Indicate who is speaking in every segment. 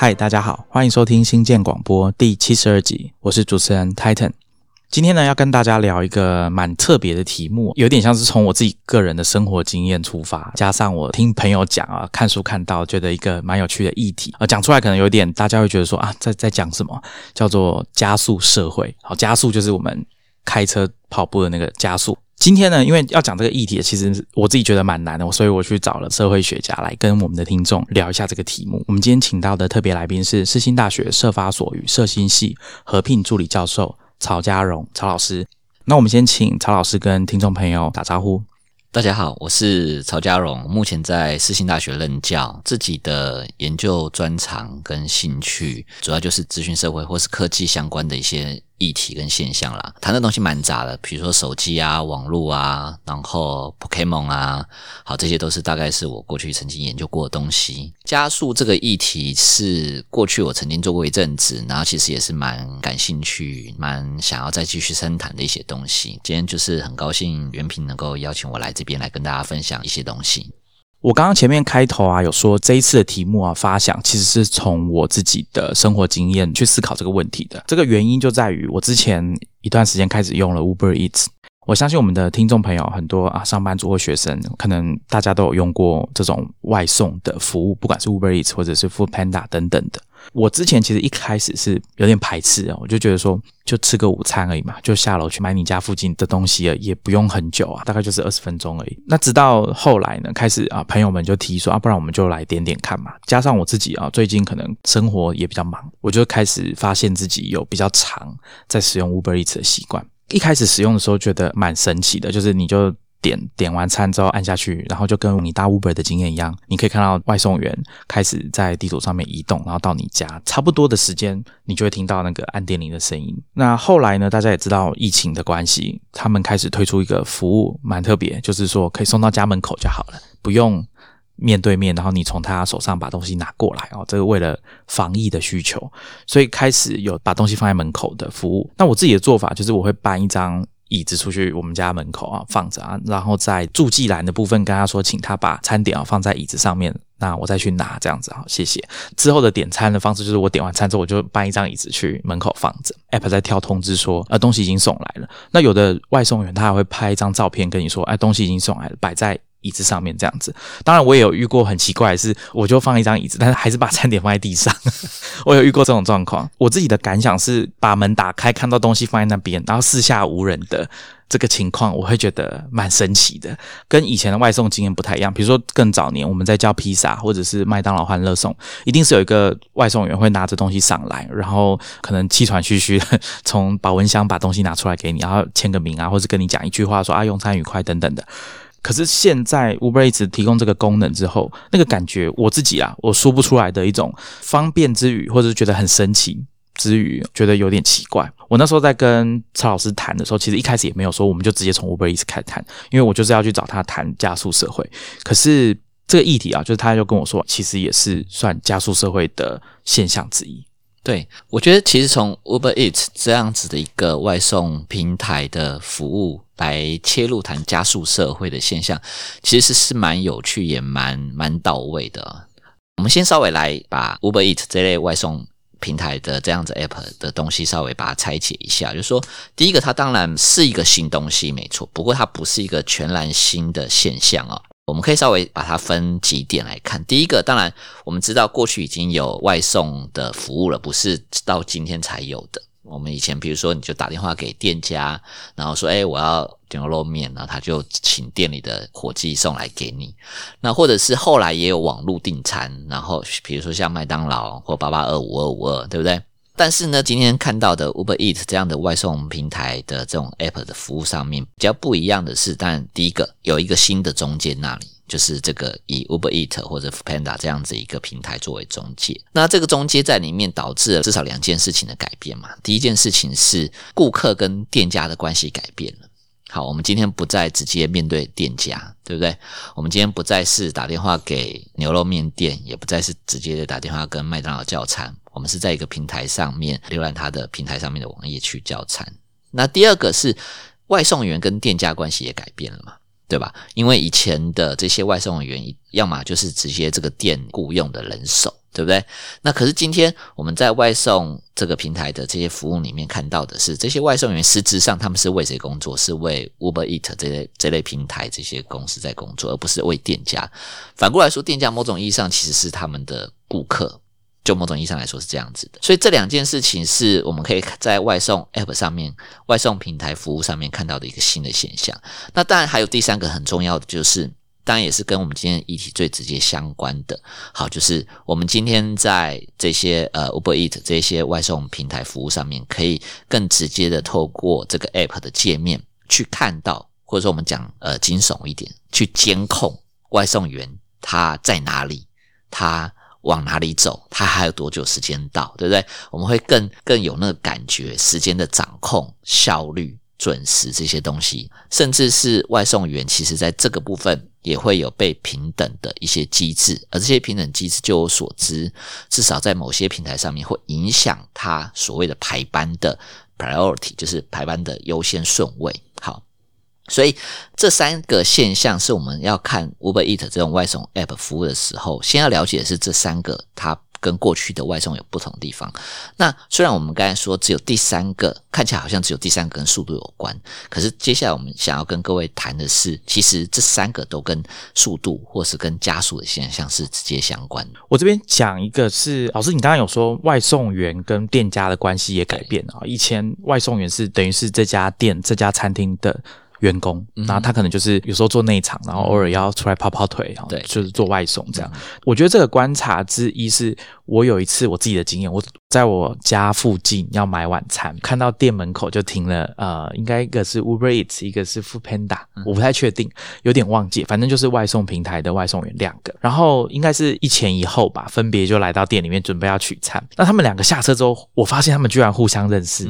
Speaker 1: 嗨，大家好，欢迎收听新建广播第七十二集，我是主持人 Titan。今天呢，要跟大家聊一个蛮特别的题目，有点像是从我自己个人的生活经验出发，加上我听朋友讲啊，看书看到，觉得一个蛮有趣的议题，啊讲出来可能有点大家会觉得说啊，在在讲什么，叫做加速社会。好，加速就是我们开车跑步的那个加速。今天呢，因为要讲这个议题，其实我自己觉得蛮难的，所以我去找了社会学家来跟我们的听众聊一下这个题目。我们今天请到的特别来宾是世新大学社发所与社新系合聘助理教授曹家荣曹老师。那我们先请曹老师跟听众朋友打招呼。
Speaker 2: 大家好，我是曹家荣，目前在世新大学任教，自己的研究专长跟兴趣主要就是资讯社会或是科技相关的一些。议题跟现象啦，谈的东西蛮杂的，比如说手机啊、网络啊，然后 Pokemon 啊，好，这些都是大概是我过去曾经研究过的东西。加速这个议题是过去我曾经做过一阵子，然后其实也是蛮感兴趣、蛮想要再继续深谈的一些东西。今天就是很高兴袁平能够邀请我来这边来跟大家分享一些东西。
Speaker 1: 我刚刚前面开头啊，有说这一次的题目啊发想，其实是从我自己的生活经验去思考这个问题的。这个原因就在于我之前一段时间开始用了 Uber Eats。我相信我们的听众朋友很多啊，上班族或学生，可能大家都有用过这种外送的服务，不管是 Uber Eats 或者是 Food Panda 等等的。我之前其实一开始是有点排斥啊，我就觉得说，就吃个午餐而已嘛，就下楼去买你家附近的东西，也不用很久啊，大概就是二十分钟而已。那直到后来呢，开始啊，朋友们就提议说啊，不然我们就来点点看嘛。加上我自己啊，最近可能生活也比较忙，我就开始发现自己有比较长在使用 Uber Eats 的习惯。一开始使用的时候觉得蛮神奇的，就是你就。点点完餐之后按下去，然后就跟你搭 Uber 的经验一样，你可以看到外送员开始在地图上面移动，然后到你家差不多的时间，你就会听到那个按电铃的声音。那后来呢，大家也知道疫情的关系，他们开始推出一个服务，蛮特别，就是说可以送到家门口就好了，不用面对面，然后你从他手上把东西拿过来哦。这个为了防疫的需求，所以开始有把东西放在门口的服务。那我自己的做法就是我会搬一张。椅子出去我们家门口啊放着啊，然后在助记栏的部分跟他说，请他把餐点啊放在椅子上面，那我再去拿这样子啊，谢谢。之后的点餐的方式就是我点完餐之后，我就搬一张椅子去门口放着，app 在跳通知说，呃，东西已经送来了。那有的外送员他还会拍一张照片跟你说，哎，东西已经送来了，摆在。椅子上面这样子，当然我也有遇过很奇怪的是，我就放一张椅子，但是还是把餐点放在地上。我有遇过这种状况。我自己的感想是，把门打开，看到东西放在那边，然后四下无人的这个情况，我会觉得蛮神奇的，跟以前的外送经验不太一样。比如说更早年，我们在叫披萨或者是麦当劳欢乐送，一定是有一个外送员会拿着东西上来，然后可能气喘吁吁的 从保温箱把东西拿出来给你，然后签个名啊，或者跟你讲一句话说啊用餐愉快等等的。可是现在 Uber Eats 提供这个功能之后，那个感觉我自己啊，我说不出来的一种方便之余，或者是觉得很神奇之余，觉得有点奇怪。我那时候在跟曹老师谈的时候，其实一开始也没有说，我们就直接从 Uber Eats 开始谈，因为我就是要去找他谈加速社会。可是这个议题啊，就是他就跟我说，其实也是算加速社会的现象之一。
Speaker 2: 对，我觉得其实从 Uber Eats 这样子的一个外送平台的服务来切入谈加速社会的现象，其实是蛮有趣也蛮蛮到位的。我们先稍微来把 Uber Eats 这类外送平台的这样子 App 的东西稍微把它拆解一下，就是说，第一个它当然是一个新东西，没错，不过它不是一个全然新的现象啊。我们可以稍微把它分几点来看。第一个，当然我们知道过去已经有外送的服务了，不是到今天才有的。我们以前比如说，你就打电话给店家，然后说：“哎，我要牛肉面。”然后他就请店里的伙计送来给你。那或者是后来也有网络订餐，然后比如说像麦当劳或八八二五二五二，对不对？但是呢，今天看到的 Uber Eat 这样的外送平台的这种 App 的服务上面比较不一样的是，当然第一个有一个新的中介那里，就是这个以 Uber Eat 或者 Panda 这样子一个平台作为中介。那这个中介在里面导致了至少两件事情的改变嘛。第一件事情是顾客跟店家的关系改变了。好，我们今天不再直接面对店家，对不对？我们今天不再是打电话给牛肉面店，也不再是直接的打电话跟麦当劳叫餐。我们是在一个平台上面浏览它的平台上面的网页去叫餐。那第二个是外送员跟店家关系也改变了嘛，对吧？因为以前的这些外送员，要么就是直接这个店雇佣的人手。对不对？那可是今天我们在外送这个平台的这些服务里面看到的是，这些外送员实质上他们是为谁工作？是为 Uber Eat 这类这类平台这些公司在工作，而不是为店家。反过来说，店家某种意义上其实是他们的顾客。就某种意义上来说是这样子的，所以这两件事情是我们可以在外送 App 上面、外送平台服务上面看到的一个新的现象。那当然还有第三个很重要的，就是当然也是跟我们今天议题最直接相关的。好，就是我们今天在这些呃 Uber Eat 这些外送平台服务上面，可以更直接的透过这个 App 的界面去看到，或者说我们讲呃惊悚一点，去监控外送员他在哪里，他。往哪里走？他还有多久时间到？对不对？我们会更更有那个感觉，时间的掌控、效率、准时这些东西，甚至是外送员，其实在这个部分也会有被平等的一些机制。而这些平等机制，就我所知，至少在某些平台上面会影响他所谓的排班的 priority，就是排班的优先顺位。好。所以这三个现象是我们要看 Uber Eat 这种外送 App 服务的时候，先要了解的是这三个它跟过去的外送有不同的地方。那虽然我们刚才说只有第三个看起来好像只有第三个跟速度有关，可是接下来我们想要跟各位谈的是，其实这三个都跟速度或是跟加速的现象是直接相关的。
Speaker 1: 我这边讲一个是老师，你刚刚有说外送员跟店家的关系也改变了，以前外送员是等于是这家店这家餐厅的。员工，然后他可能就是有时候做内场，然后偶尔要出来跑跑腿，
Speaker 2: 对，
Speaker 1: 就是做外送这样。我觉得这个观察之一是我有一次我自己的经验，我在我家附近要买晚餐，看到店门口就停了，呃，应该一个是 Uber Eats，一个是 Food Panda，我不太确定，有点忘记，反正就是外送平台的外送员两个，然后应该是一前一后吧，分别就来到店里面准备要取餐。那他们两个下车之后，我发现他们居然互相认识，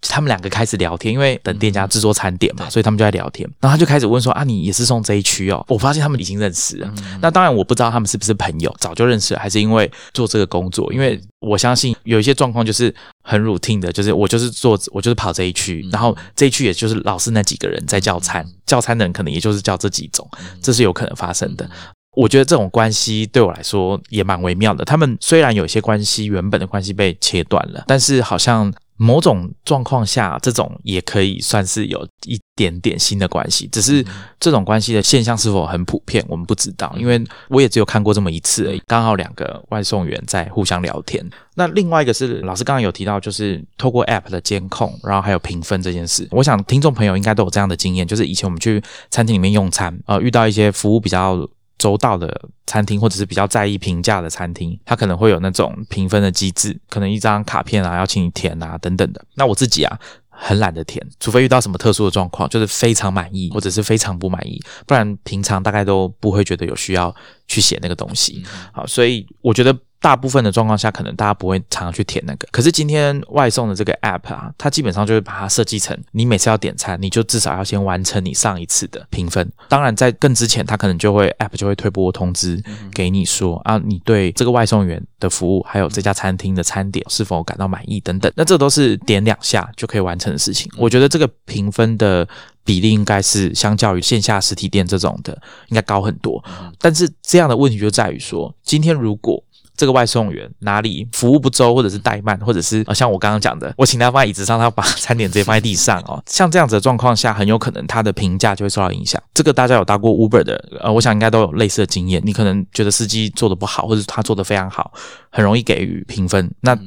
Speaker 1: 他们两个开始聊天，因为等店家制作餐点嘛，所以他们就在聊天。然后他就开始问说：“啊，你也是送这一区哦？”我发现他们已经认识了。那当然我不知道他们是不是朋友，早就认识了，还是因为做这个工作？因为我相信有一些状况就是很 routine 的，就是我就是做，我就是跑这一区，然后这一区也就是老是那几个人在叫餐，叫餐的人可能也就是叫这几种，这是有可能发生的。我觉得这种关系对我来说也蛮微妙的。他们虽然有些关系原本的关系被切断了，但是好像。某种状况下，这种也可以算是有一点点新的关系，只是这种关系的现象是否很普遍，我们不知道，因为我也只有看过这么一次而已。刚好两个外送员在互相聊天。那另外一个是老师刚刚有提到，就是透过 App 的监控，然后还有评分这件事。我想听众朋友应该都有这样的经验，就是以前我们去餐厅里面用餐，呃，遇到一些服务比较。周到的餐厅，或者是比较在意评价的餐厅，它可能会有那种评分的机制，可能一张卡片啊，要请你填啊，等等的。那我自己啊，很懒得填，除非遇到什么特殊的状况，就是非常满意，或者是非常不满意，不然平常大概都不会觉得有需要去写那个东西。好，所以我觉得。大部分的状况下，可能大家不会常常去填那个。可是今天外送的这个 app 啊，它基本上就会把它设计成，你每次要点餐，你就至少要先完成你上一次的评分。当然，在更之前，它可能就会 app 就会推播通知给你说啊，你对这个外送员的服务，还有这家餐厅的餐点是否感到满意等等。那这都是点两下就可以完成的事情。我觉得这个评分的比例应该是相较于线下实体店这种的，应该高很多。但是这样的问题就在于说，今天如果这个外送员哪里服务不周，或者是怠慢，或者是像我刚刚讲的，我请他放在椅子上，他把餐点直接放在地上哦。像这样子的状况下，很有可能他的评价就会受到影响。这个大家有搭过 Uber 的，呃，我想应该都有类似的经验。你可能觉得司机做的不好，或者他做的非常好，很容易给予评分。那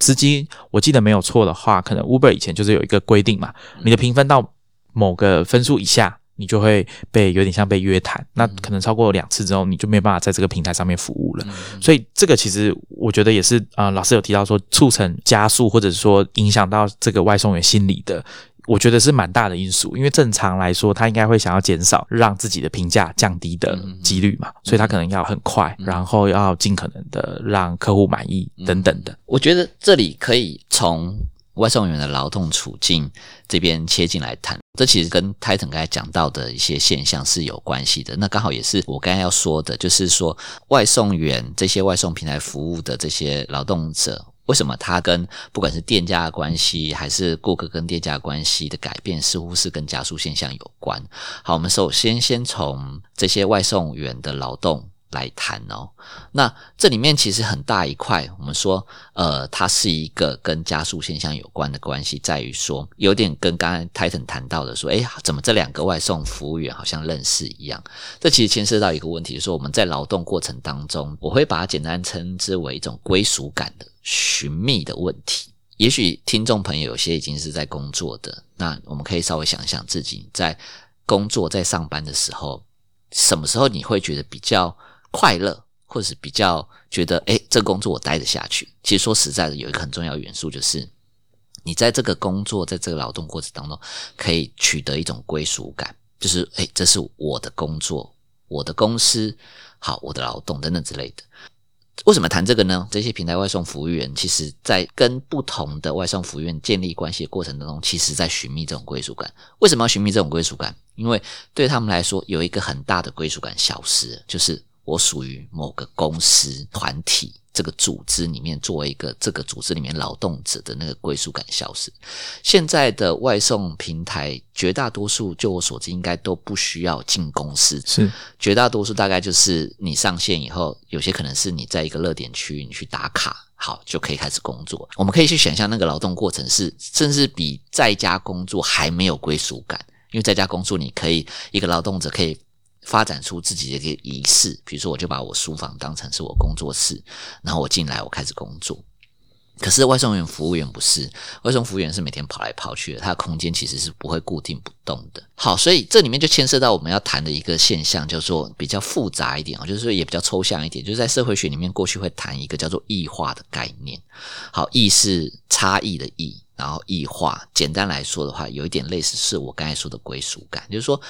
Speaker 1: 司机，我记得没有错的话，可能 Uber 以前就是有一个规定嘛，你的评分到某个分数以下。你就会被有点像被约谈，那可能超过两次之后，你就没有办法在这个平台上面服务了。所以这个其实我觉得也是啊，老师有提到说促成加速，或者说影响到这个外送员心理的，我觉得是蛮大的因素。因为正常来说，他应该会想要减少让自己的评价降低的几率嘛，所以他可能要很快，然后要尽可能的让客户满意等等的。
Speaker 2: 我觉得这里可以从。外送员的劳动处境这边切进来谈，这其实跟 Titan 刚才讲到的一些现象是有关系的。那刚好也是我刚才要说的，就是说外送员这些外送平台服务的这些劳动者，为什么他跟不管是店家的关系，还是顾客跟店家关系的改变，似乎是跟加速现象有关。好，我们首先先从这些外送员的劳动。来谈哦。那这里面其实很大一块，我们说，呃，它是一个跟加速现象有关的关系，在于说，有点跟刚才 Titan 谈到的说，诶，怎么这两个外送服务员好像认识一样？这其实牵涉到一个问题，说我们在劳动过程当中，我会把它简单称之为一种归属感的寻觅的问题。也许听众朋友有些已经是在工作的，那我们可以稍微想想自己在工作、在上班的时候，什么时候你会觉得比较快乐，或者是比较觉得，诶，这工作我待得下去？其实说实在的，有一个很重要元素，就是你在这个工作、在这个劳动过程当中，可以取得一种归属感，就是诶，这是我的工作、我的公司，好，我的劳动等等之类的。为什么谈这个呢？这些平台外送服务员，其实在跟不同的外送服务员建立关系的过程当中，其实在寻觅这种归属感。为什么要寻觅这种归属感？因为对他们来说，有一个很大的归属感消失，就是我属于某个公司团体。这个组织里面，作为一个这个组织里面劳动者的那个归属感消失。现在的外送平台，绝大多数就我所知，应该都不需要进公司。
Speaker 1: 是
Speaker 2: 绝大多数大概就是你上线以后，有些可能是你在一个热点区域，你去打卡，好就可以开始工作。我们可以去想象那个劳动过程是，甚至比在家工作还没有归属感，因为在家工作你可以一个劳动者可以。发展出自己的一个仪式，比如说，我就把我书房当成是我工作室，然后我进来，我开始工作。可是外送员服务员不是，外送服务员是每天跑来跑去的，他的空间其实是不会固定不动的。好，所以这里面就牵涉到我们要谈的一个现象，叫做比较复杂一点啊，就是说也比较抽象一点，就是在社会学里面过去会谈一个叫做异化的概念。好，异是差异的异，然后异化，简单来说的话，有一点类似是我刚才说的归属感，就是说。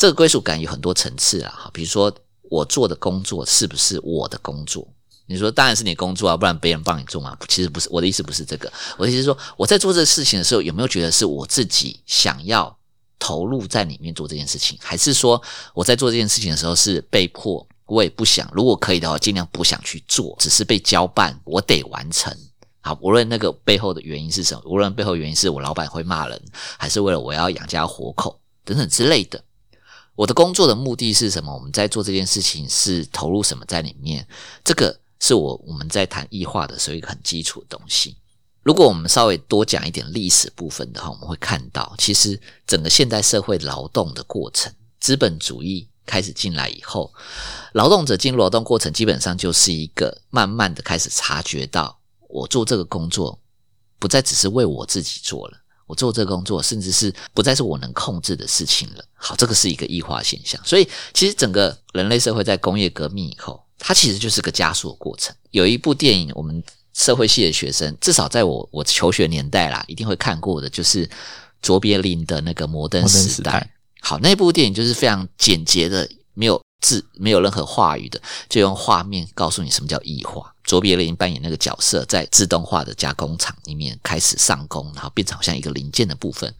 Speaker 2: 这个归属感有很多层次啊，比如说我做的工作是不是我的工作？你说当然是你工作啊，不然别人帮你做嘛？其实不是，我的意思不是这个，我的意思是说我在做这个事情的时候，有没有觉得是我自己想要投入在里面做这件事情，还是说我在做这件事情的时候是被迫？我也不想，如果可以的话，尽量不想去做，只是被交办，我得完成。好，无论那个背后的原因是什么，无论背后原因是我老板会骂人，还是为了我要养家活口等等之类的。我的工作的目的是什么？我们在做这件事情是投入什么在里面？这个是我我们在谈异化的时候一个很基础的东西。如果我们稍微多讲一点历史部分的话，我们会看到，其实整个现代社会劳动的过程，资本主义开始进来以后，劳动者进入劳动过程，基本上就是一个慢慢的开始察觉到，我做这个工作不再只是为我自己做了。我做这个工作，甚至是不再是我能控制的事情了。好，这个是一个异化现象。所以，其实整个人类社会在工业革命以后，它其实就是个加速的过程。有一部电影，我们社会系的学生，至少在我我求学年代啦，一定会看过的，就是卓别林的那个《摩登时代》。好，那部电影就是非常简洁的，没有字，没有任何话语的，就用画面告诉你什么叫异化。卓别林扮演那个角色，在自动化的加工厂里面开始上工，然后变成好像一个零件的部分。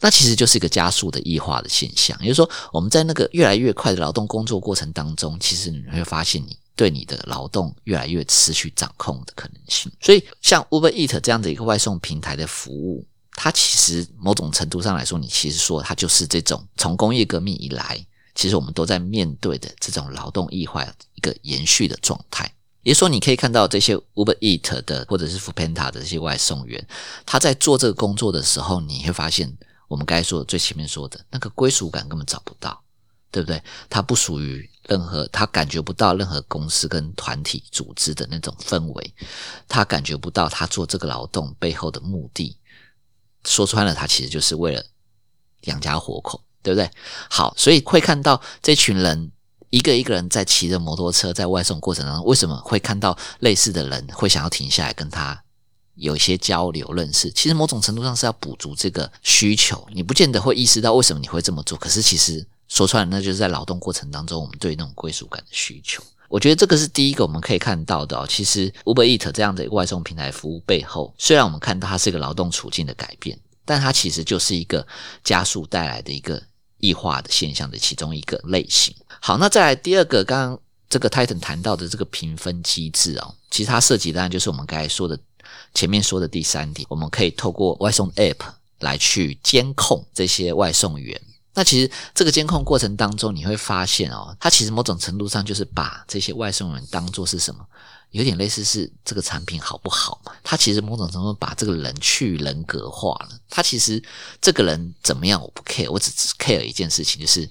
Speaker 2: 那其实就是一个加速的异化的现象。也就是说，我们在那个越来越快的劳动工作过程当中，其实你会发现，你对你的劳动越来越失去掌控的可能性。所以，像 Uber Eat 这样的一个外送平台的服务，它其实某种程度上来说，你其实说它就是这种从工业革命以来，其实我们都在面对的这种劳动异化一个延续的状态。也说，你可以看到这些 Uber Eat 的或者是 Foodpanda 的这些外送员，他在做这个工作的时候，你会发现，我们该说的最前面说的那个归属感根本找不到，对不对？他不属于任何，他感觉不到任何公司跟团体组织的那种氛围，他感觉不到他做这个劳动背后的目的。说穿了，他其实就是为了养家活口，对不对？好，所以会看到这群人。一个一个人在骑着摩托车在外送过程当中，为什么会看到类似的人会想要停下来跟他有一些交流认识？其实某种程度上是要补足这个需求。你不见得会意识到为什么你会这么做，可是其实说出来，那就是在劳动过程当中我们对那种归属感的需求。我觉得这个是第一个我们可以看到的。其实 Uber Eat 这样的外送平台服务背后，虽然我们看到它是一个劳动处境的改变，但它其实就是一个加速带来的一个异化的现象的其中一个类型。好，那再来第二个，刚刚这个 Titan 谈到的这个评分机制哦，其实它涉及当然就是我们刚才说的前面说的第三点，我们可以透过外送 App 来去监控这些外送员那其实这个监控过程当中，你会发现哦，它其实某种程度上就是把这些外送员当做是什么，有点类似是这个产品好不好嘛？它其实某种程度把这个人去人格化了。他其实这个人怎么样我不 care，我只 care 一件事情，就是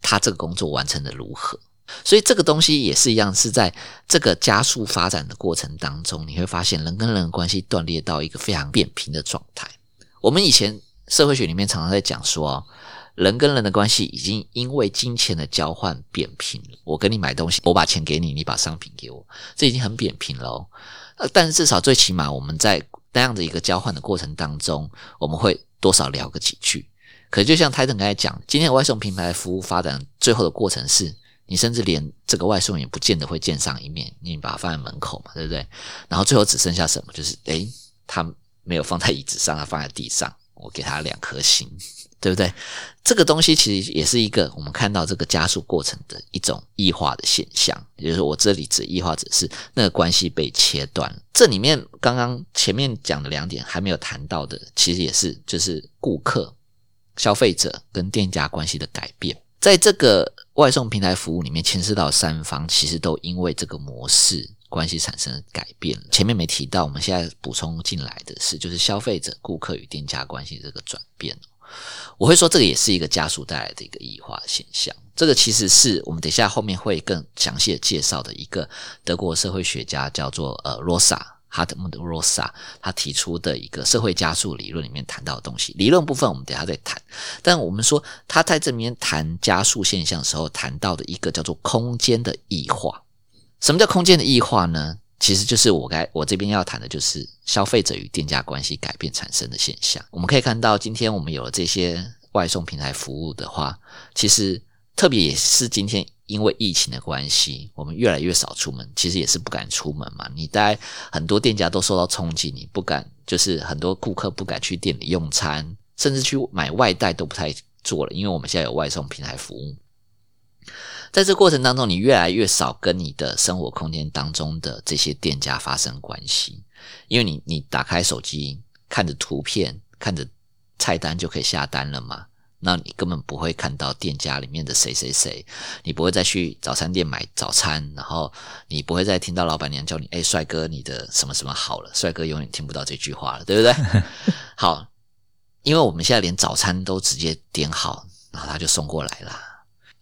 Speaker 2: 他这个工作完成的如何。所以这个东西也是一样，是在这个加速发展的过程当中，你会发现人跟人的关系断裂到一个非常扁平的状态。我们以前社会学里面常常在讲说。人跟人的关系已经因为金钱的交换扁平了。我跟你买东西，我把钱给你，你把商品给我，这已经很扁平了。呃，但是至少最起码我们在那样的一个交换的过程当中，我们会多少聊个几句。可就像泰登刚才讲，今天外送平台服务发展最后的过程是，你甚至连这个外送也不见得会见上一面，你把它放在门口嘛，对不对？然后最后只剩下什么？就是诶，他没有放在椅子上，他放在地上，我给他两颗星。对不对？这个东西其实也是一个我们看到这个加速过程的一种异化的现象。也就是，我这里指异化，只是那个关系被切断。这里面刚刚前面讲的两点还没有谈到的，其实也是就是顾客、消费者跟店家关系的改变。在这个外送平台服务里面，牵涉到三方，其实都因为这个模式关系产生了改变。前面没提到，我们现在补充进来的是，就是消费者、顾客与店家关系这个转变。我会说，这个也是一个加速带来的一个异化现象。这个其实是我们等下后面会更详细的介绍的一个德国社会学家叫做呃罗萨哈德穆德罗萨，他提出的一个社会加速理论里面谈到的东西。理论部分我们等下再谈。但我们说他在这边谈加速现象的时候，谈到的一个叫做空间的异化。什么叫空间的异化呢？其实就是我该我这边要谈的，就是消费者与店家关系改变产生的现象。我们可以看到，今天我们有了这些外送平台服务的话，其实特别也是今天因为疫情的关系，我们越来越少出门，其实也是不敢出门嘛。你在很多店家都受到冲击，你不敢，就是很多顾客不敢去店里用餐，甚至去买外带都不太做了，因为我们现在有外送平台服务。在这过程当中，你越来越少跟你的生活空间当中的这些店家发生关系，因为你你打开手机看着图片，看着菜单就可以下单了嘛，那你根本不会看到店家里面的谁谁谁，你不会再去早餐店买早餐，然后你不会再听到老板娘叫你，哎，帅哥，你的什么什么好了，帅哥永远听不到这句话了，对不对？好，因为我们现在连早餐都直接点好，然后他就送过来啦。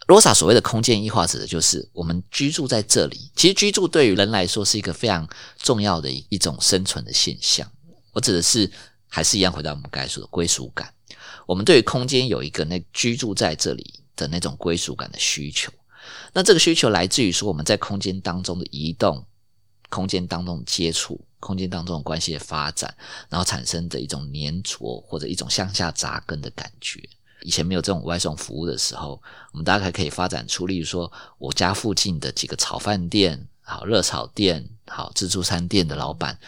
Speaker 2: 罗萨所谓的空间异化，指的就是我们居住在这里。其实居住对于人来说是一个非常重要的一种生存的现象。我指的是还是一样回到我们刚才说的归属感。我们对于空间有一个那居住在这里的那种归属感的需求。那这个需求来自于说我们在空间当中的移动、空间当中接触、空间当中的关系的发展，然后产生的一种粘着或者一种向下扎根的感觉。以前没有这种外送服务的时候，我们大概可以发展出，例如说我家附近的几个炒饭店、好热炒店、好自助餐店的老板，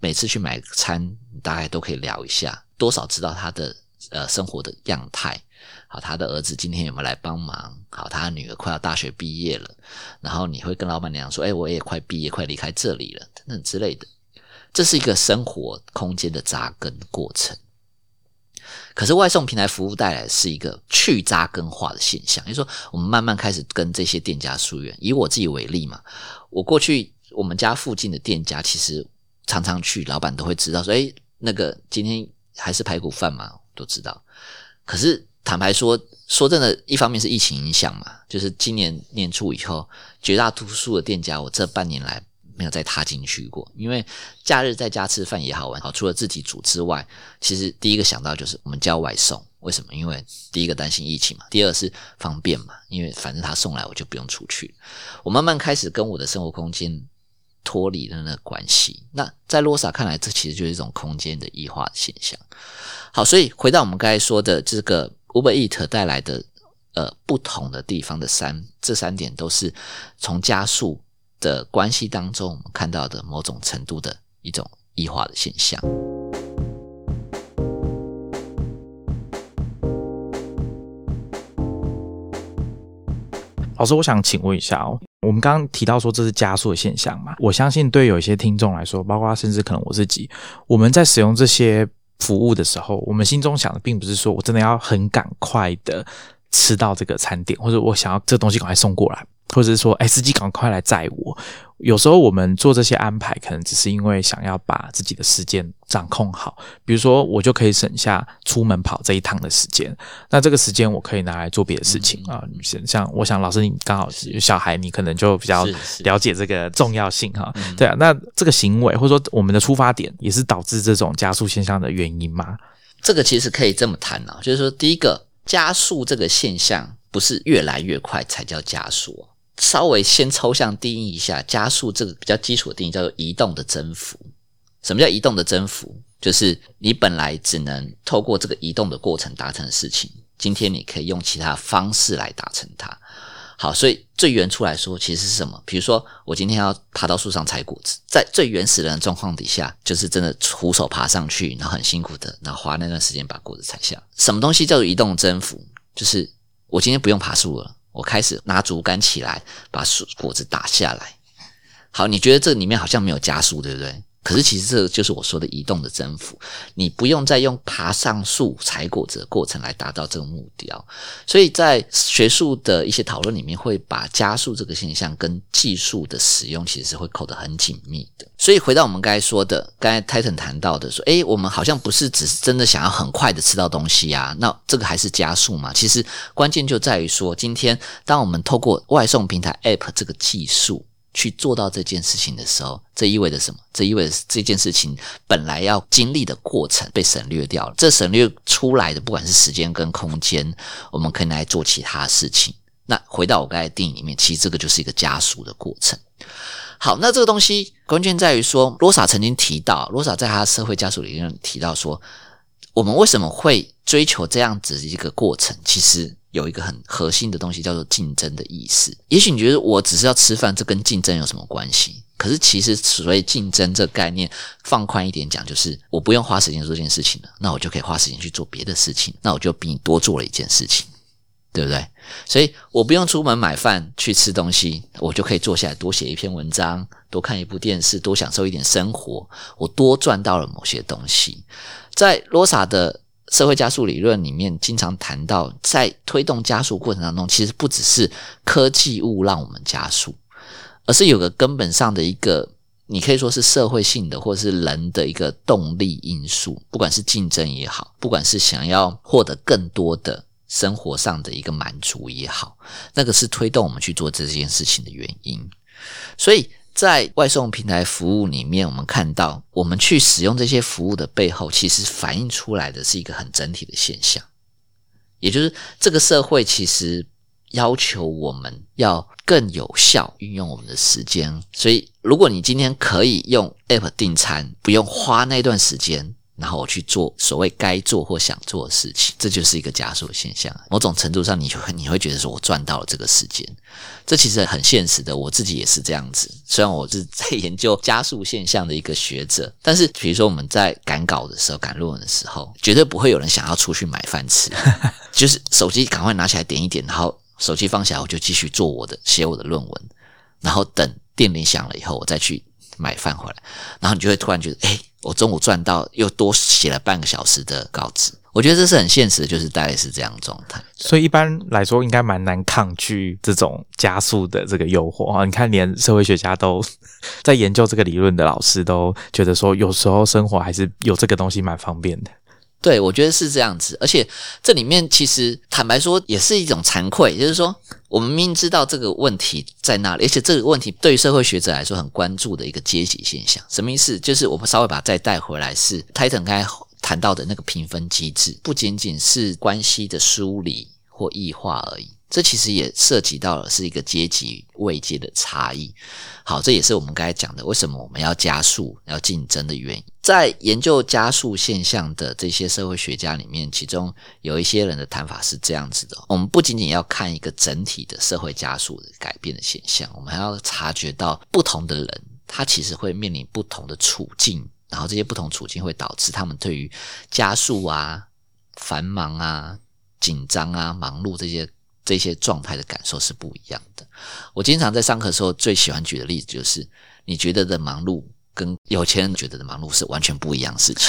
Speaker 2: 每次去买餐，大概都可以聊一下，多少知道他的呃生活的样态。好，他的儿子今天有没有来帮忙？好，他的女儿快要大学毕业了，然后你会跟老板娘说：“哎，我也快毕业，快离开这里了，等等之类的。”这是一个生活空间的扎根过程。可是外送平台服务带来是一个去扎根化的现象，就是说我们慢慢开始跟这些店家疏远。以我自己为例嘛，我过去我们家附近的店家，其实常常去，老板都会知道说，哎，那个今天还是排骨饭嘛，都知道。可是坦白说，说真的，一方面是疫情影响嘛，就是今年年初以后，绝大多数的店家，我这半年来。没有再踏进去过，因为假日在家吃饭也好玩。好，除了自己煮之外，其实第一个想到就是我们叫外送。为什么？因为第一个担心疫情嘛，第二是方便嘛，因为反正他送来我就不用出去。我慢慢开始跟我的生活空间脱离了那个关系。那在罗萨看来，这其实就是一种空间的异化的现象。好，所以回到我们刚才说的这个 Uber Eat 带来的呃不同的地方的三这三点，都是从加速。的关系当中，我们看到的某种程度的一种异化的现象。
Speaker 1: 老师，我想请问一下哦，我们刚刚提到说这是加速的现象嘛？我相信对有一些听众来说，包括甚至可能我自己，我们在使用这些服务的时候，我们心中想的并不是说我真的要很赶快的吃到这个餐点，或者我想要这东西赶快送过来，或者是说，哎，司机赶快来载我。有时候我们做这些安排，可能只是因为想要把自己的时间掌控好。比如说，我就可以省下出门跑这一趟的时间，那这个时间我可以拿来做别的事情啊。像我想，老师你刚好有小孩，你可能就比较了解这个重要性哈。对啊，那这个行为或者说我们的出发点，也是导致这种加速现象的原因吗？
Speaker 2: 这个其实可以这么谈啊，就是说，第一个加速这个现象，不是越来越快才叫加速。稍微先抽象定义一下，加速这个比较基础的定义叫做移动的增幅。什么叫移动的增幅？就是你本来只能透过这个移动的过程达成的事情，今天你可以用其他方式来达成它。好，所以最原初来说，其实是什么？比如说，我今天要爬到树上采果子，在最原始人的状况底下，就是真的徒手爬上去，然后很辛苦的，然后花那段时间把果子采下。什么东西叫做移动增幅？就是我今天不用爬树了。我开始拿竹竿起来，把树果子打下来。好，你觉得这里面好像没有加速，对不对？可是其实这就是我说的移动的增幅，你不用再用爬上树采果子的过程来达到这个目标。所以在学术的一些讨论里面，会把加速这个现象跟技术的使用其实是会扣得很紧密的。所以回到我们刚才说的，刚才 Titan 谈到的说，诶，我们好像不是只是真的想要很快的吃到东西啊，那这个还是加速嘛？其实关键就在于说，今天当我们透过外送平台 App 这个技术。去做到这件事情的时候，这意味着什么？这意味着这件事情本来要经历的过程被省略掉了。这省略出来的，不管是时间跟空间，我们可以来做其他事情。那回到我刚才电影里面，其实这个就是一个加速的过程。好，那这个东西关键在于说，罗莎曾经提到，罗莎在他社会加速理论提到说，我们为什么会追求这样子一个过程？其实。有一个很核心的东西叫做竞争的意识。也许你觉得我只是要吃饭，这跟竞争有什么关系？可是其实所谓竞争这概念，放宽一点讲，就是我不用花时间做这件事情了，那我就可以花时间去做别的事情，那我就比你多做了一件事情，对不对？所以我不用出门买饭去吃东西，我就可以坐下来多写一篇文章，多看一部电视，多享受一点生活，我多赚到了某些东西。在罗萨的。社会加速理论里面经常谈到，在推动加速过程当中，其实不只是科技物让我们加速，而是有个根本上的一个，你可以说是社会性的，或是人的一个动力因素，不管是竞争也好，不管是想要获得更多的生活上的一个满足也好，那个是推动我们去做这件事情的原因，所以。在外送平台服务里面，我们看到，我们去使用这些服务的背后，其实反映出来的是一个很整体的现象，也就是这个社会其实要求我们要更有效运用我们的时间。所以，如果你今天可以用 App 订餐，不用花那段时间。然后我去做所谓该做或想做的事情，这就是一个加速的现象。某种程度上，你就你会觉得说我赚到了这个时间，这其实很现实的。我自己也是这样子。虽然我是在研究加速现象的一个学者，但是比如说我们在赶稿的时候、赶论文的时候，绝对不会有人想要出去买饭吃，就是手机赶快拿起来点一点，然后手机放下，我就继续做我的写我的论文，然后等电铃响了以后，我再去买饭回来，然后你就会突然觉得，哎。我中午赚到，又多写了半个小时的稿子，我觉得这是很现实的，就是大概是这样状态。
Speaker 1: 所以一般来说，应该蛮难抗拒这种加速的这个诱惑啊！你看，连社会学家都 在研究这个理论的老师都觉得说，有时候生活还是有这个东西蛮方便的。
Speaker 2: 对，我觉得是这样子，而且这里面其实坦白说也是一种惭愧，就是说我们明明知道这个问题在那里，而且这个问题对于社会学者来说很关注的一个阶级现象，什么意思？就是我们稍微把它再带回来，是 Titan 刚才谈到的那个评分机制，不仅仅是关系的梳理或异化而已。这其实也涉及到了是一个阶级位阶的差异。好，这也是我们刚才讲的，为什么我们要加速、要竞争的原因。在研究加速现象的这些社会学家里面，其中有一些人的谈法是这样子的：我们不仅仅要看一个整体的社会加速的改变的现象，我们还要察觉到不同的人，他其实会面临不同的处境，然后这些不同处境会导致他们对于加速啊、繁忙啊、紧张啊、忙碌这些。这些状态的感受是不一样的。我经常在上课的时候最喜欢举的例子就是，你觉得的忙碌跟有钱人觉得的忙碌是完全不一样的事情。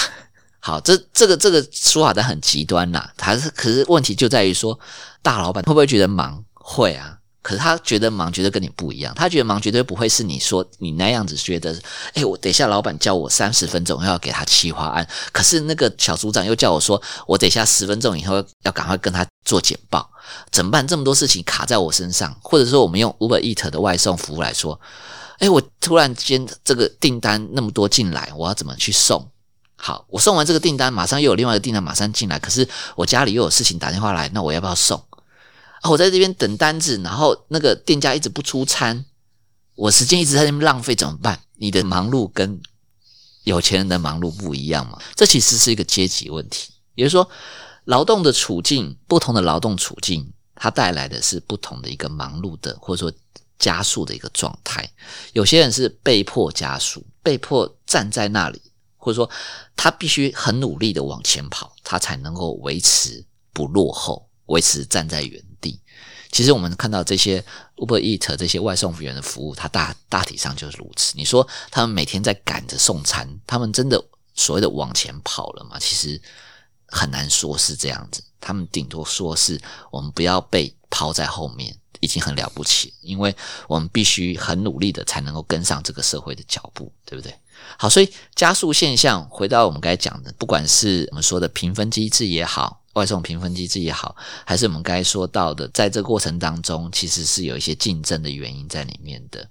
Speaker 2: 好，这这个这个说法的很极端啦，还是可是问题就在于说，大老板会不会觉得忙？会啊。可是他觉得忙，觉得跟你不一样。他觉得忙绝对不会是你说你那样子觉得。哎，我等一下老板叫我三十分钟要给他企划案，可是那个小组长又叫我说，我等一下十分钟以后要赶快跟他做简报，怎么办？这么多事情卡在我身上，或者说我们用 Uber Eat 的外送服务来说，哎，我突然间这个订单那么多进来，我要怎么去送？好，我送完这个订单，马上又有另外一个订单马上进来，可是我家里又有事情打电话来，那我要不要送？我在这边等单子，然后那个店家一直不出餐，我时间一直在那边浪费，怎么办？你的忙碌跟有钱人的忙碌不一样嘛？这其实是一个阶级问题，也就是说，劳动的处境，不同的劳动处境，它带来的是不同的一个忙碌的，或者说加速的一个状态。有些人是被迫加速，被迫站在那里，或者说他必须很努力的往前跑，他才能够维持不落后，维持站在原地。其实我们看到这些 Uber Eat 这些外送员的服务，它大大体上就是如此。你说他们每天在赶着送餐，他们真的所谓的往前跑了吗？其实很难说是这样子。他们顶多说是我们不要被抛在后面，已经很了不起，因为我们必须很努力的才能够跟上这个社会的脚步，对不对？好，所以加速现象回到我们刚才讲的，不管是我们说的评分机制也好。外送评分机制也好，还是我们该说到的，在这过程当中，其实是有一些竞争的原因在里面的。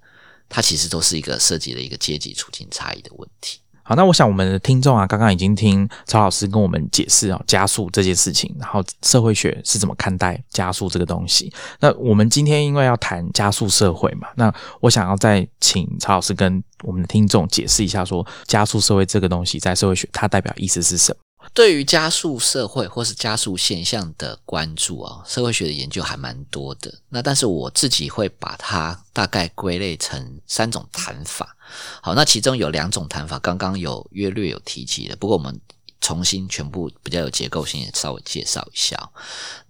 Speaker 2: 它其实都是一个涉及了一个阶级处境差异的问题。
Speaker 1: 好，那我想我们的听众啊，刚刚已经听曹老师跟我们解释啊，加速这件事情，然后社会学是怎么看待加速这个东西。那我们今天因为要谈加速社会嘛，那我想要再请曹老师跟我们的听众解释一下，说加速社会这个东西在社会学它代表意思是什么？
Speaker 2: 对于加速社会或是加速现象的关注啊，社会学的研究还蛮多的。那但是我自己会把它大概归类成三种谈法。好，那其中有两种谈法，刚刚有约略有提及的，不过我们重新全部比较有结构性，稍微介绍一下。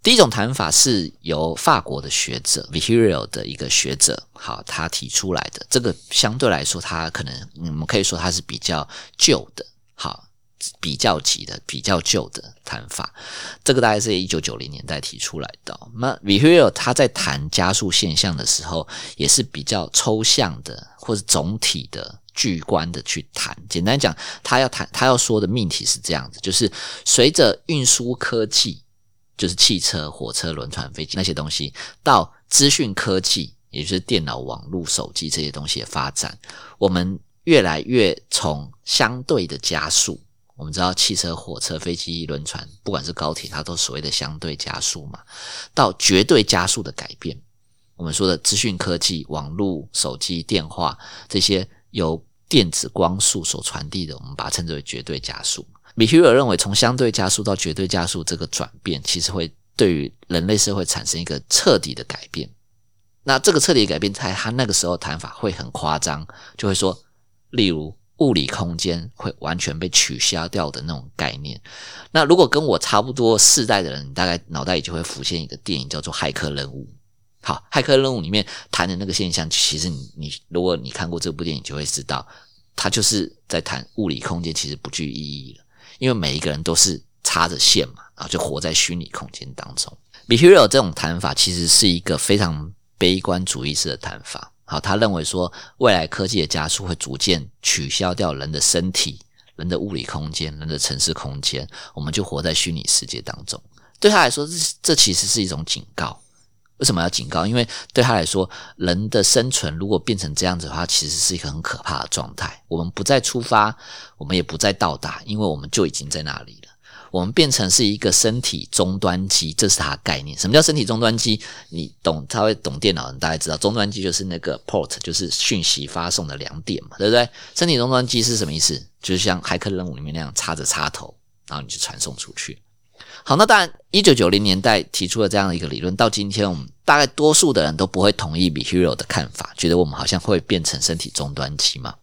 Speaker 2: 第一种谈法是由法国的学者 v i h i r i o 的一个学者，好，他提出来的。这个相对来说，他可能我们可以说他是比较旧的。好。比较级的、比较旧的谈法，这个大概是一九九零年代提出来的。那 v i h u l 他在谈加速现象的时候，也是比较抽象的，或者总体的、具观的去谈。简单讲，他要谈他要说的命题是这样子：，就是随着运输科技，就是汽车、火车、轮船、飞机那些东西，到资讯科技，也就是电脑、网络、手机这些东西的发展，我们越来越从相对的加速。我们知道，汽车、火车、飞机、轮船，不管是高铁，它都所谓的相对加速嘛。到绝对加速的改变，我们说的资讯科技、网络、手机、电话这些由电子光速所传递的，我们把它称之为绝对加速。米歇尔认为，从相对加速到绝对加速这个转变，其实会对于人类社会产生一个彻底的改变。那这个彻底改变，在他那个时候谈法会很夸张，就会说，例如。物理空间会完全被取消掉的那种概念。那如果跟我差不多世代的人，大概脑袋里就会浮现一个电影，叫做《骇客任务》。好，《骇客任务》里面谈的那个现象，其实你你如果你看过这部电影，就会知道，它就是在谈物理空间其实不具意义了，因为每一个人都是插着线嘛，然后就活在虚拟空间当中。b e h a v i o 这种谈法其实是一个非常悲观主义式的谈法。好，他认为说，未来科技的加速会逐渐取消掉人的身体、人的物理空间、人的城市空间，我们就活在虚拟世界当中。对他来说，这这其实是一种警告。为什么要警告？因为对他来说，人的生存如果变成这样子的话，其实是一个很可怕的状态。我们不再出发，我们也不再到达，因为我们就已经在那里了。我们变成是一个身体终端机，这是它的概念。什么叫身体终端机？你懂，他会懂电脑，人大概知道，终端机就是那个 port，就是讯息发送的两点嘛，对不对？身体终端机是什么意思？就是像骇客任务里面那样插着插头，然后你就传送出去。好，那当然，一九九零年代提出了这样的一个理论，到今天我们大概多数的人都不会同意 Behero 的看法，觉得我们好像会变成身体终端机嘛。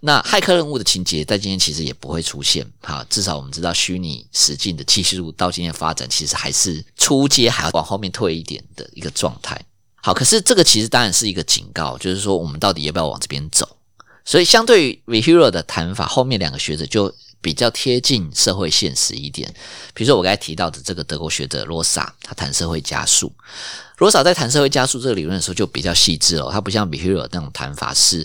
Speaker 2: 那骇客任务的情节在今天其实也不会出现，哈，至少我们知道虚拟实境的技术到今天发展，其实还是出阶还要往后面退一点的一个状态。好，可是这个其实当然是一个警告，就是说我们到底要不要往这边走？所以相对于 v i h u r o 的谈法，后面两个学者就比较贴近社会现实一点。比如说我刚才提到的这个德国学者罗萨，他谈社会加速。罗萨在谈社会加速这个理论的时候就比较细致哦，他不像 Behavioral 那种谈法是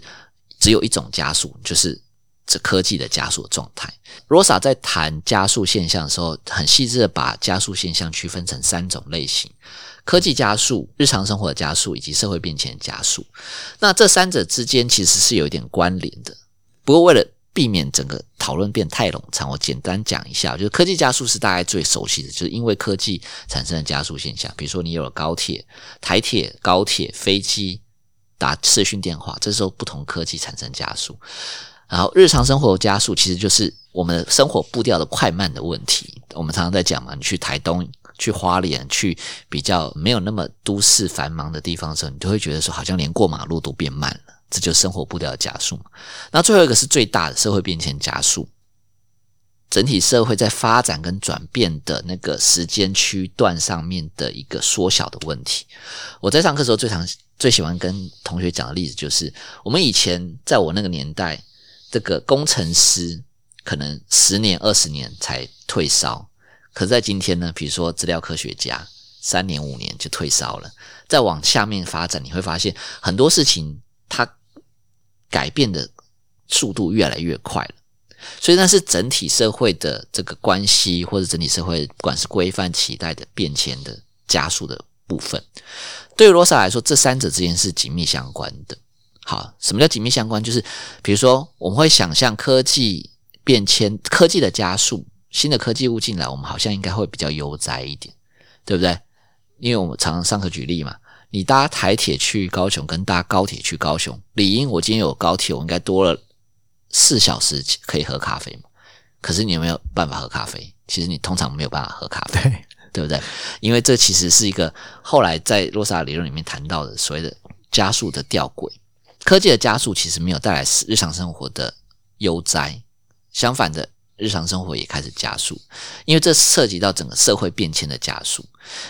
Speaker 2: 只有一种加速，就是这科技的加速状态。罗萨在谈加速现象的时候，很细致的把加速现象区分成三种类型。科技加速、日常生活的加速以及社会变迁加速，那这三者之间其实是有一点关联的。不过为了避免整个讨论变太冗长，我简单讲一下，就是科技加速是大家最熟悉的，就是因为科技产生的加速现象。比如说你有了高铁、台铁、高铁、飞机、打视讯电话，这时候不同科技产生加速。然后日常生活加速其实就是我们生活步调的快慢的问题。我们常常在讲嘛，你去台东。去花莲，去比较没有那么都市繁忙的地方的时候，你就会觉得说，好像连过马路都变慢了，这就是生活步调的加速嘛。那最后一个是最大的社会变迁加速，整体社会在发展跟转变的那个时间区段上面的一个缩小的问题。我在上课时候最常最喜欢跟同学讲的例子就是，我们以前在我那个年代，这个工程师可能十年二十年才退烧。可是，在今天呢，比如说资料科学家，三年五年就退烧了。再往下面发展，你会发现很多事情它改变的速度越来越快了。所以，那是整体社会的这个关系，或者整体社会不管是规范期待的变迁的加速的部分。对于罗莎来说，这三者之间是紧密相关的。好，什么叫紧密相关？就是比如说，我们会想象科技变迁，科技的加速。新的科技物进来，我们好像应该会比较悠哉一点，对不对？因为我们常常上课举例嘛，你搭台铁去高雄，跟搭高铁去高雄，理应我今天有高铁，我应该多了四小时可以喝咖啡嘛。可是你有没有办法喝咖啡？其实你通常没有办法喝咖啡，对不对？因为这其实是一个后来在洛萨理论里面谈到的所谓的加速的吊轨。科技的加速其实没有带来日常生活的悠哉，相反的。日常生活也开始加速，因为这涉及到整个社会变迁的加速。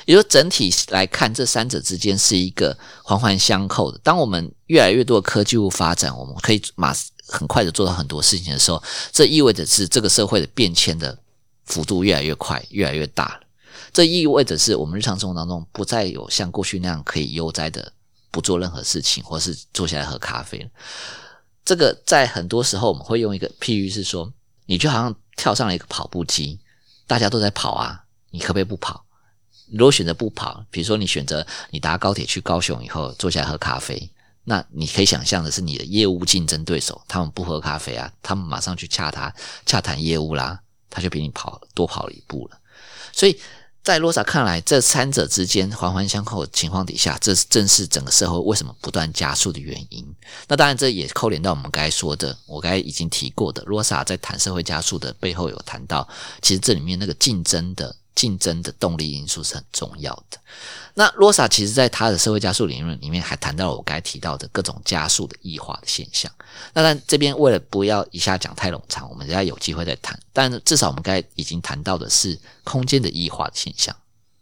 Speaker 2: 也就整体来看，这三者之间是一个环环相扣的。当我们越来越多的科技物发展，我们可以马很快的做到很多事情的时候，这意味着是这个社会的变迁的幅度越来越快，越来越大了。这意味着是我们日常生活当中不再有像过去那样可以悠哉的不做任何事情，或是坐下来喝咖啡。这个在很多时候我们会用一个譬喻是说，你就好像。跳上了一个跑步机，大家都在跑啊，你可不可以不跑？如果选择不跑，比如说你选择你搭高铁去高雄以后坐下来喝咖啡，那你可以想象的是你的业务竞争对手，他们不喝咖啡啊，他们马上去洽谈洽谈业务啦，他就比你跑多跑了一步了，所以。在罗萨看来，这三者之间环环相扣的情况底下，这正是整个社会为什么不断加速的原因。那当然，这也扣连到我们该说的，我刚才已经提过的，罗萨在谈社会加速的背后有谈到，其实这里面那个竞争的。竞争的动力因素是很重要的。那罗萨其实在他的社会加速理论里面还谈到了我刚才提到的各种加速的异化的现象。那但这边为了不要一下讲太冗长，我们等下有机会再谈。但至少我们刚才已经谈到的是空间的异化的现象，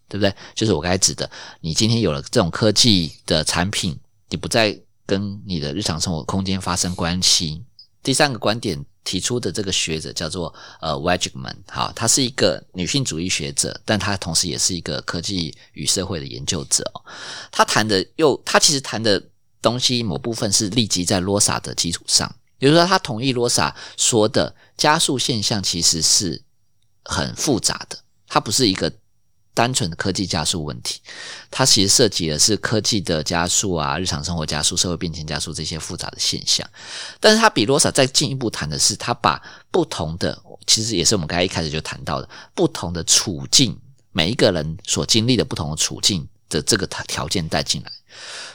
Speaker 2: 对不对？就是我刚才指的，你今天有了这种科技的产品，你不再跟你的日常生活空间发生关系。第三个观点。提出的这个学者叫做呃 w e g m a n 好，他是一个女性主义学者，但他同时也是一个科技与社会的研究者。他谈的又，他其实谈的东西某部分是立即在罗萨的基础上，比如说他同意罗萨说的加速现象其实是很复杂的，它不是一个。单纯的科技加速问题，它其实涉及的是科技的加速啊，日常生活加速、社会变迁加速这些复杂的现象。但是，他比罗萨再进一步谈的是，他把不同的，其实也是我们刚才一开始就谈到的，不同的处境，每一个人所经历的不同的处境的这个条件带进来。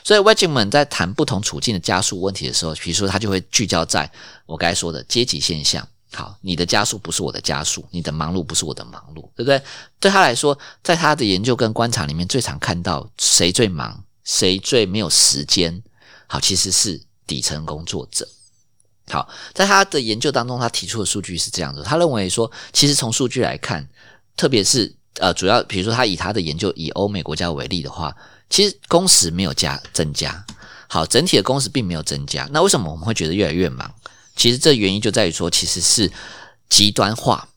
Speaker 2: 所以 w e g m a n 在谈不同处境的加速问题的时候，比如说他就会聚焦在我刚才说的阶级现象。好，你的加速不是我的加速，你的忙碌不是我的忙碌，对不对？对他来说，在他的研究跟观察里面，最常看到谁最忙，谁最没有时间。好，其实是底层工作者。好，在他的研究当中，他提出的数据是这样子：他认为说，其实从数据来看，特别是呃，主要比如说他以他的研究以欧美国家为例的话，其实工时没有加增加。好，整体的工时并没有增加。那为什么我们会觉得越来越忙？其实这原因就在于说，其实是极端化。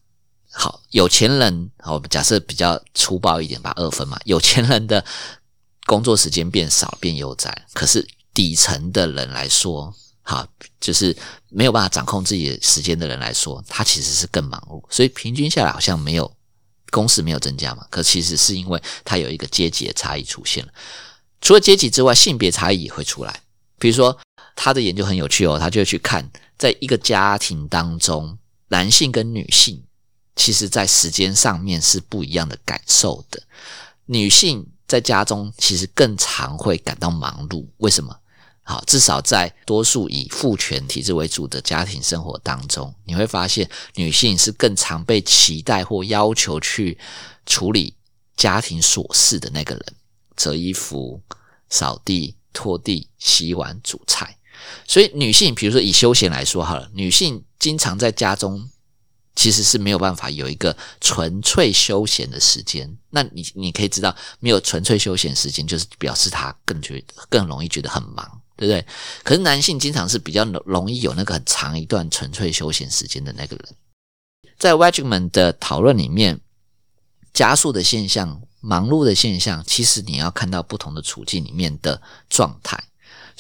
Speaker 2: 好，有钱人，好，假设比较粗暴一点，把二分嘛。有钱人的工作时间变少，变悠哉，可是底层的人来说，好，就是没有办法掌控自己的时间的人来说，他其实是更忙碌。所以平均下来好像没有工时没有增加嘛，可其实是因为他有一个阶级的差异出现了。除了阶级之外，性别差异也会出来。比如说，他的研究很有趣哦，他就去看，在一个家庭当中，男性跟女性。其实，在时间上面是不一样的感受的。女性在家中其实更常会感到忙碌，为什么？好，至少在多数以父权体制为主的家庭生活当中，你会发现女性是更常被期待或要求去处理家庭琐事的那个人，折衣服、扫地、拖地、洗碗、煮菜。所以，女性，比如说以休闲来说好了，女性经常在家中。其实是没有办法有一个纯粹休闲的时间。那你你可以知道，没有纯粹休闲时间，就是表示她更觉更容易觉得很忙，对不对？可是男性经常是比较容易有那个很长一段纯粹休闲时间的那个人。在 Wegman 的讨论里面，加速的现象、忙碌的现象，其实你要看到不同的处境里面的状态。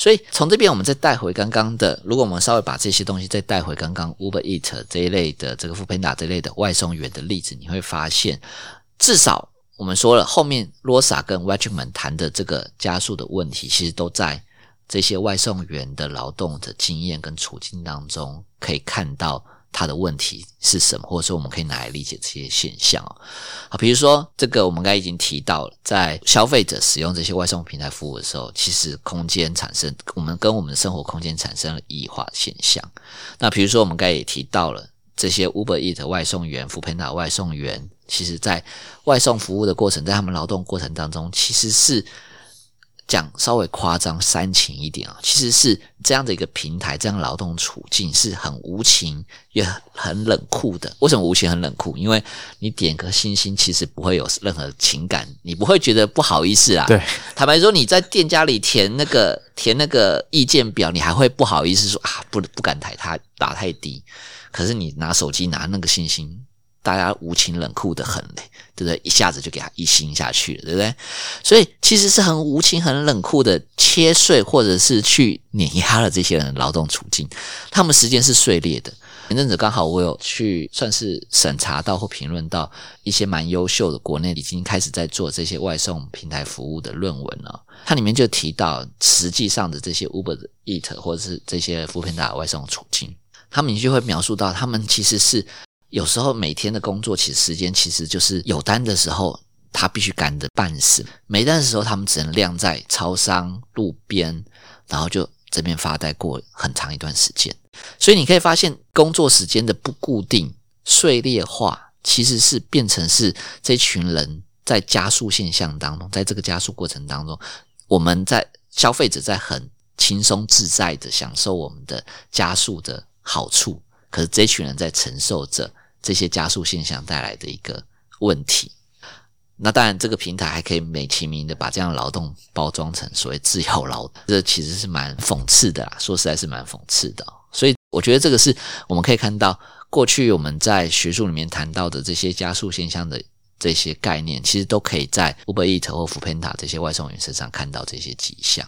Speaker 2: 所以从这边我们再带回刚刚的，如果我们稍微把这些东西再带回刚刚 Uber Eat 这一类的这个 f o o p a n d a 这类的外送员的例子，你会发现，至少我们说了后面 Rosa 跟 Watchman 谈的这个加速的问题，其实都在这些外送员的劳动的经验跟处境当中可以看到。它的问题是什么，或者说我们可以拿来理解这些现象哦。好，比如说这个，我们刚才已经提到了，在消费者使用这些外送平台服务的时候，其实空间产生，我们跟我们的生活空间产生了异化现象。那比如说，我们刚才也提到了这些 Uber Eat 外送员、f o o p a n d a 外送员，其实在外送服务的过程，在他们劳动过程当中，其实是。讲稍微夸张煽情一点啊，其实是这样的一个平台，这样劳动处境是很无情也很冷酷的。为什么无情很冷酷？因为你点个星星，其实不会有任何情感，你不会觉得不好意思啊。
Speaker 1: 对，
Speaker 2: 坦白说，你在店家里填那个填那个意见表，你还会不好意思说啊，不不敢抬他打太低。可是你拿手机拿那个星星。大家无情冷酷的很嘞，对不对？一下子就给他一星下去了，对不对？所以其实是很无情、很冷酷的切碎，或者是去碾压了这些人的劳动处境。他们时间是碎裂的。前阵子刚好我有去算是审查到或评论到一些蛮优秀的国内已经开始在做这些外送平台服务的论文了。它里面就提到，实际上的这些 Uber Eat 或者是这些扶贫大外送处境，他们就会描述到，他们其实是。有时候每天的工作其实时间其实就是有单的时候，他必须赶得半死；没单的时候，他们只能晾在超商路边，然后就这边发呆过很长一段时间。所以你可以发现，工作时间的不固定、碎裂化，其实是变成是这群人在加速现象当中，在这个加速过程当中，我们在消费者在很轻松自在的享受我们的加速的好处，可是这群人在承受着。这些加速现象带来的一个问题，那当然，这个平台还可以美其名的把这样劳动包装成所谓自由劳，这其实是蛮讽刺的啦。说实在是蛮讽刺的，所以我觉得这个是我们可以看到，过去我们在学术里面谈到的这些加速现象的这些概念，其实都可以在 Uber Eat 或 f o o p a n d a 这些外送员身上看到这些迹象。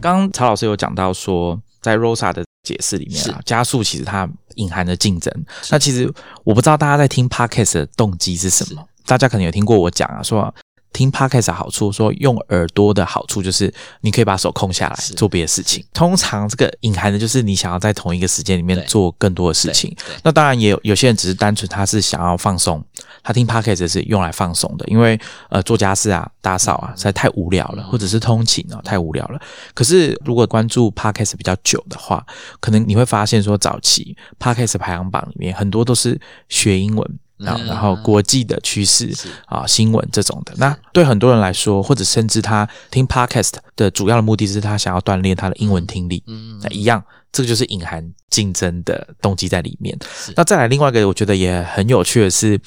Speaker 1: 刚曹老师有讲到说，在 Rosa 的解释里面啊，加速其实它隐含的竞争。那其实我不知道大家在听 Podcast 的动机是什么，大家可能有听过我讲啊，说。听 podcast 的好处，说用耳朵的好处就是你可以把手空下来做别的事情。通常这个隐含的就是你想要在同一个时间里面做更多的事情。那当然也有有些人只是单纯他是想要放松，他听 podcast 是用来放松的，因为呃做家事啊、打扫啊实在太无聊了，或者是通勤啊太无聊了。可是如果关注 podcast 比较久的话，可能你会发现说早期 podcast 排行榜里面很多都是学英文。然后，然后国际的趋势啊，新闻这种的，那对很多人来说，或者甚至他听 podcast 的主要的目的是他想要锻炼他的英文听力，嗯，那一样。这个就是隐含竞争的动机在里面。那再来另外一个，我觉得也很有趣的是，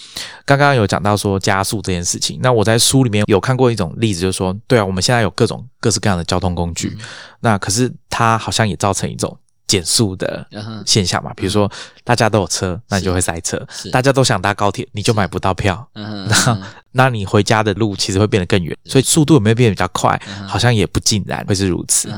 Speaker 1: 刚刚有讲到说加速这件事情。那我在书里面有看过一种例子，就是说，对啊，我们现在有各种各式各样的交通工具，那可是它好像也造成一种减速的现象嘛。比如说大家都有车，那你就会塞车；大家都想搭高铁，你就买不到票。那那你回家的路其实会变得更远，所以速度有没有变得比较快？好像也不尽然会是如此。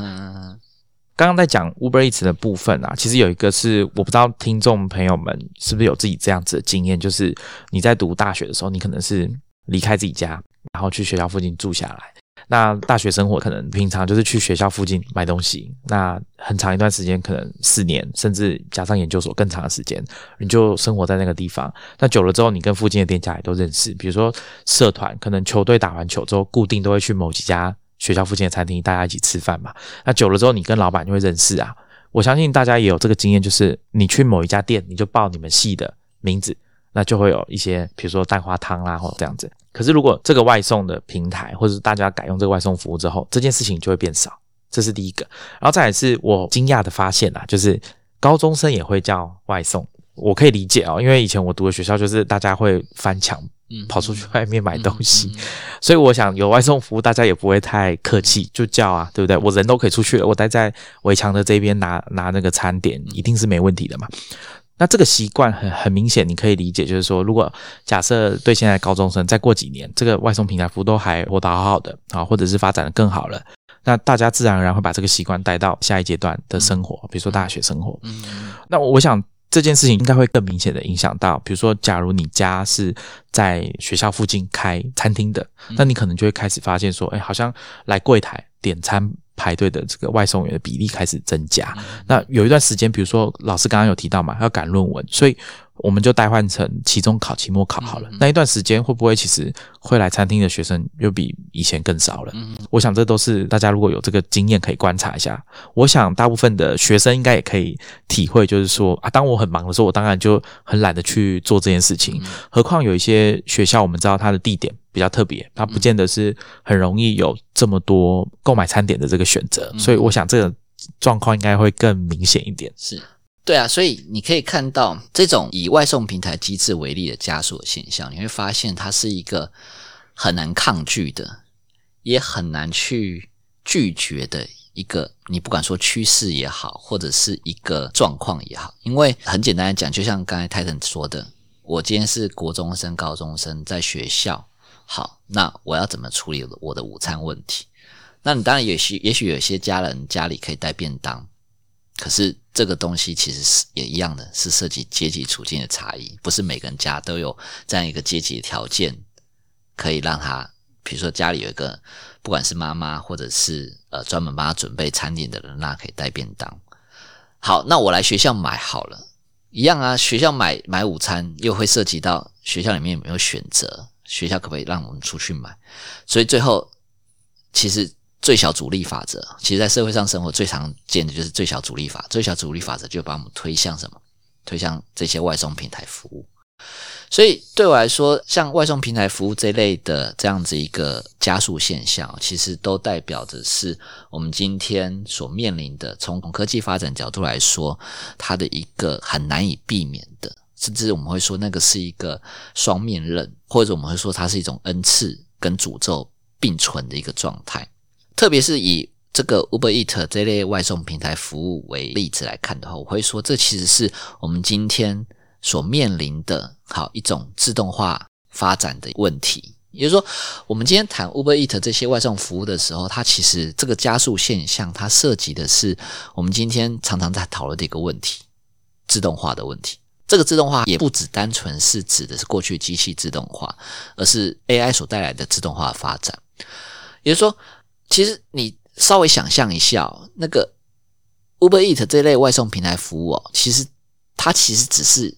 Speaker 1: 刚刚在讲 Uber Eats 的部分啊，其实有一个是我不知道听众朋友们是不是有自己这样子的经验，就是你在读大学的时候，你可能是离开自己家，然后去学校附近住下来。那大学生活可能平常就是去学校附近买东西，那很长一段时间，可能四年，甚至加上研究所更长的时间，你就生活在那个地方。那久了之后，你跟附近的店家也都认识，比如说社团，可能球队打完球之后，固定都会去某几家。学校附近的餐厅，大家一起吃饭嘛。那久了之后，你跟老板就会认识啊。我相信大家也有这个经验，就是你去某一家店，你就报你们系的名字，那就会有一些，比如说蛋花汤啦，或者这样子。可是如果这个外送的平台，或者是大家改用这个外送服务之后，这件事情就会变少。这是第一个。然后再来是我惊讶的发现啊，就是高中生也会叫外送。我可以理解哦，因为以前我读的学校就是大家会翻墙。跑出去外面买东西，所以我想有外送服务，大家也不会太客气，就叫啊，对不对？我人都可以出去了，我待在围墙的这边拿拿那个餐点，一定是没问题的嘛。那这个习惯很很明显，你可以理解，就是说，如果假设对现在高中生，再过几年，这个外送平台服务都还活得好好的啊，或者是发展的更好了，那大家自然而然会把这个习惯带到下一阶段的生活，比如说大学生活。嗯，那我想。这件事情应该会更明显的影响到，比如说，假如你家是在学校附近开餐厅的，那你可能就会开始发现说，哎，好像来柜台点餐排队的这个外送员的比例开始增加。那有一段时间，比如说老师刚刚有提到嘛，要赶论文，所以。我们就代换成期中考、期末考好了。那一段时间会不会其实会来餐厅的学生又比以前更少了？嗯，我想这都是大家如果有这个经验可以观察一下。我想大部分的学生应该也可以体会，就是说啊，当我很忙的时候，我当然就很懒得去做这件事情。何况有一些学校，我们知道它的地点比较特别，它不见得是很容易有这么多购买餐点的这个选择。所以我想这个状况应该会更明显一点。
Speaker 2: 是。对啊，所以你可以看到这种以外送平台机制为例的加速的现象，你会发现它是一个很难抗拒的，也很难去拒绝的一个。你不管说趋势也好，或者是一个状况也好，因为很简单的讲，就像刚才泰森说的，我今天是国中生、高中生在学校，好，那我要怎么处理我的午餐问题？那你当然也许，也许有些家人家里可以带便当。可是这个东西其实是也一样的，是涉及阶级处境的差异，不是每个人家都有这样一个阶级条件，可以让他，比如说家里有一个，不管是妈妈或者是呃专门帮他准备餐点的人，那可以带便当。好，那我来学校买好了，一样啊，学校买买午餐又会涉及到学校里面有没有选择，学校可不可以让我们出去买？所以最后其实。最小阻力法则，其实，在社会上生活最常见的就是最小阻力法。最小阻力法则就把我们推向什么？推向这些外送平台服务。所以，对我来说，像外送平台服务这类的这样子一个加速现象，其实都代表着是我们今天所面临的，从科技发展角度来说，它的一个很难以避免的，甚至我们会说那个是一个双面刃，或者我们会说它是一种恩赐跟诅咒并存的一个状态。特别是以这个 Uber Eat 这类外送平台服务为例子来看的话，我会说这其实是我们今天所面临的好一种自动化发展的问题。也就是说，我们今天谈 Uber Eat 这些外送服务的时候，它其实这个加速现象，它涉及的是我们今天常常在讨论的一个问题——自动化的问题。这个自动化也不只单纯是指的是过去机器自动化，而是 AI 所带来的自动化发展。也就是说。其实你稍微想象一下，那个 Uber Eat 这类外送平台服务哦，其实它其实只是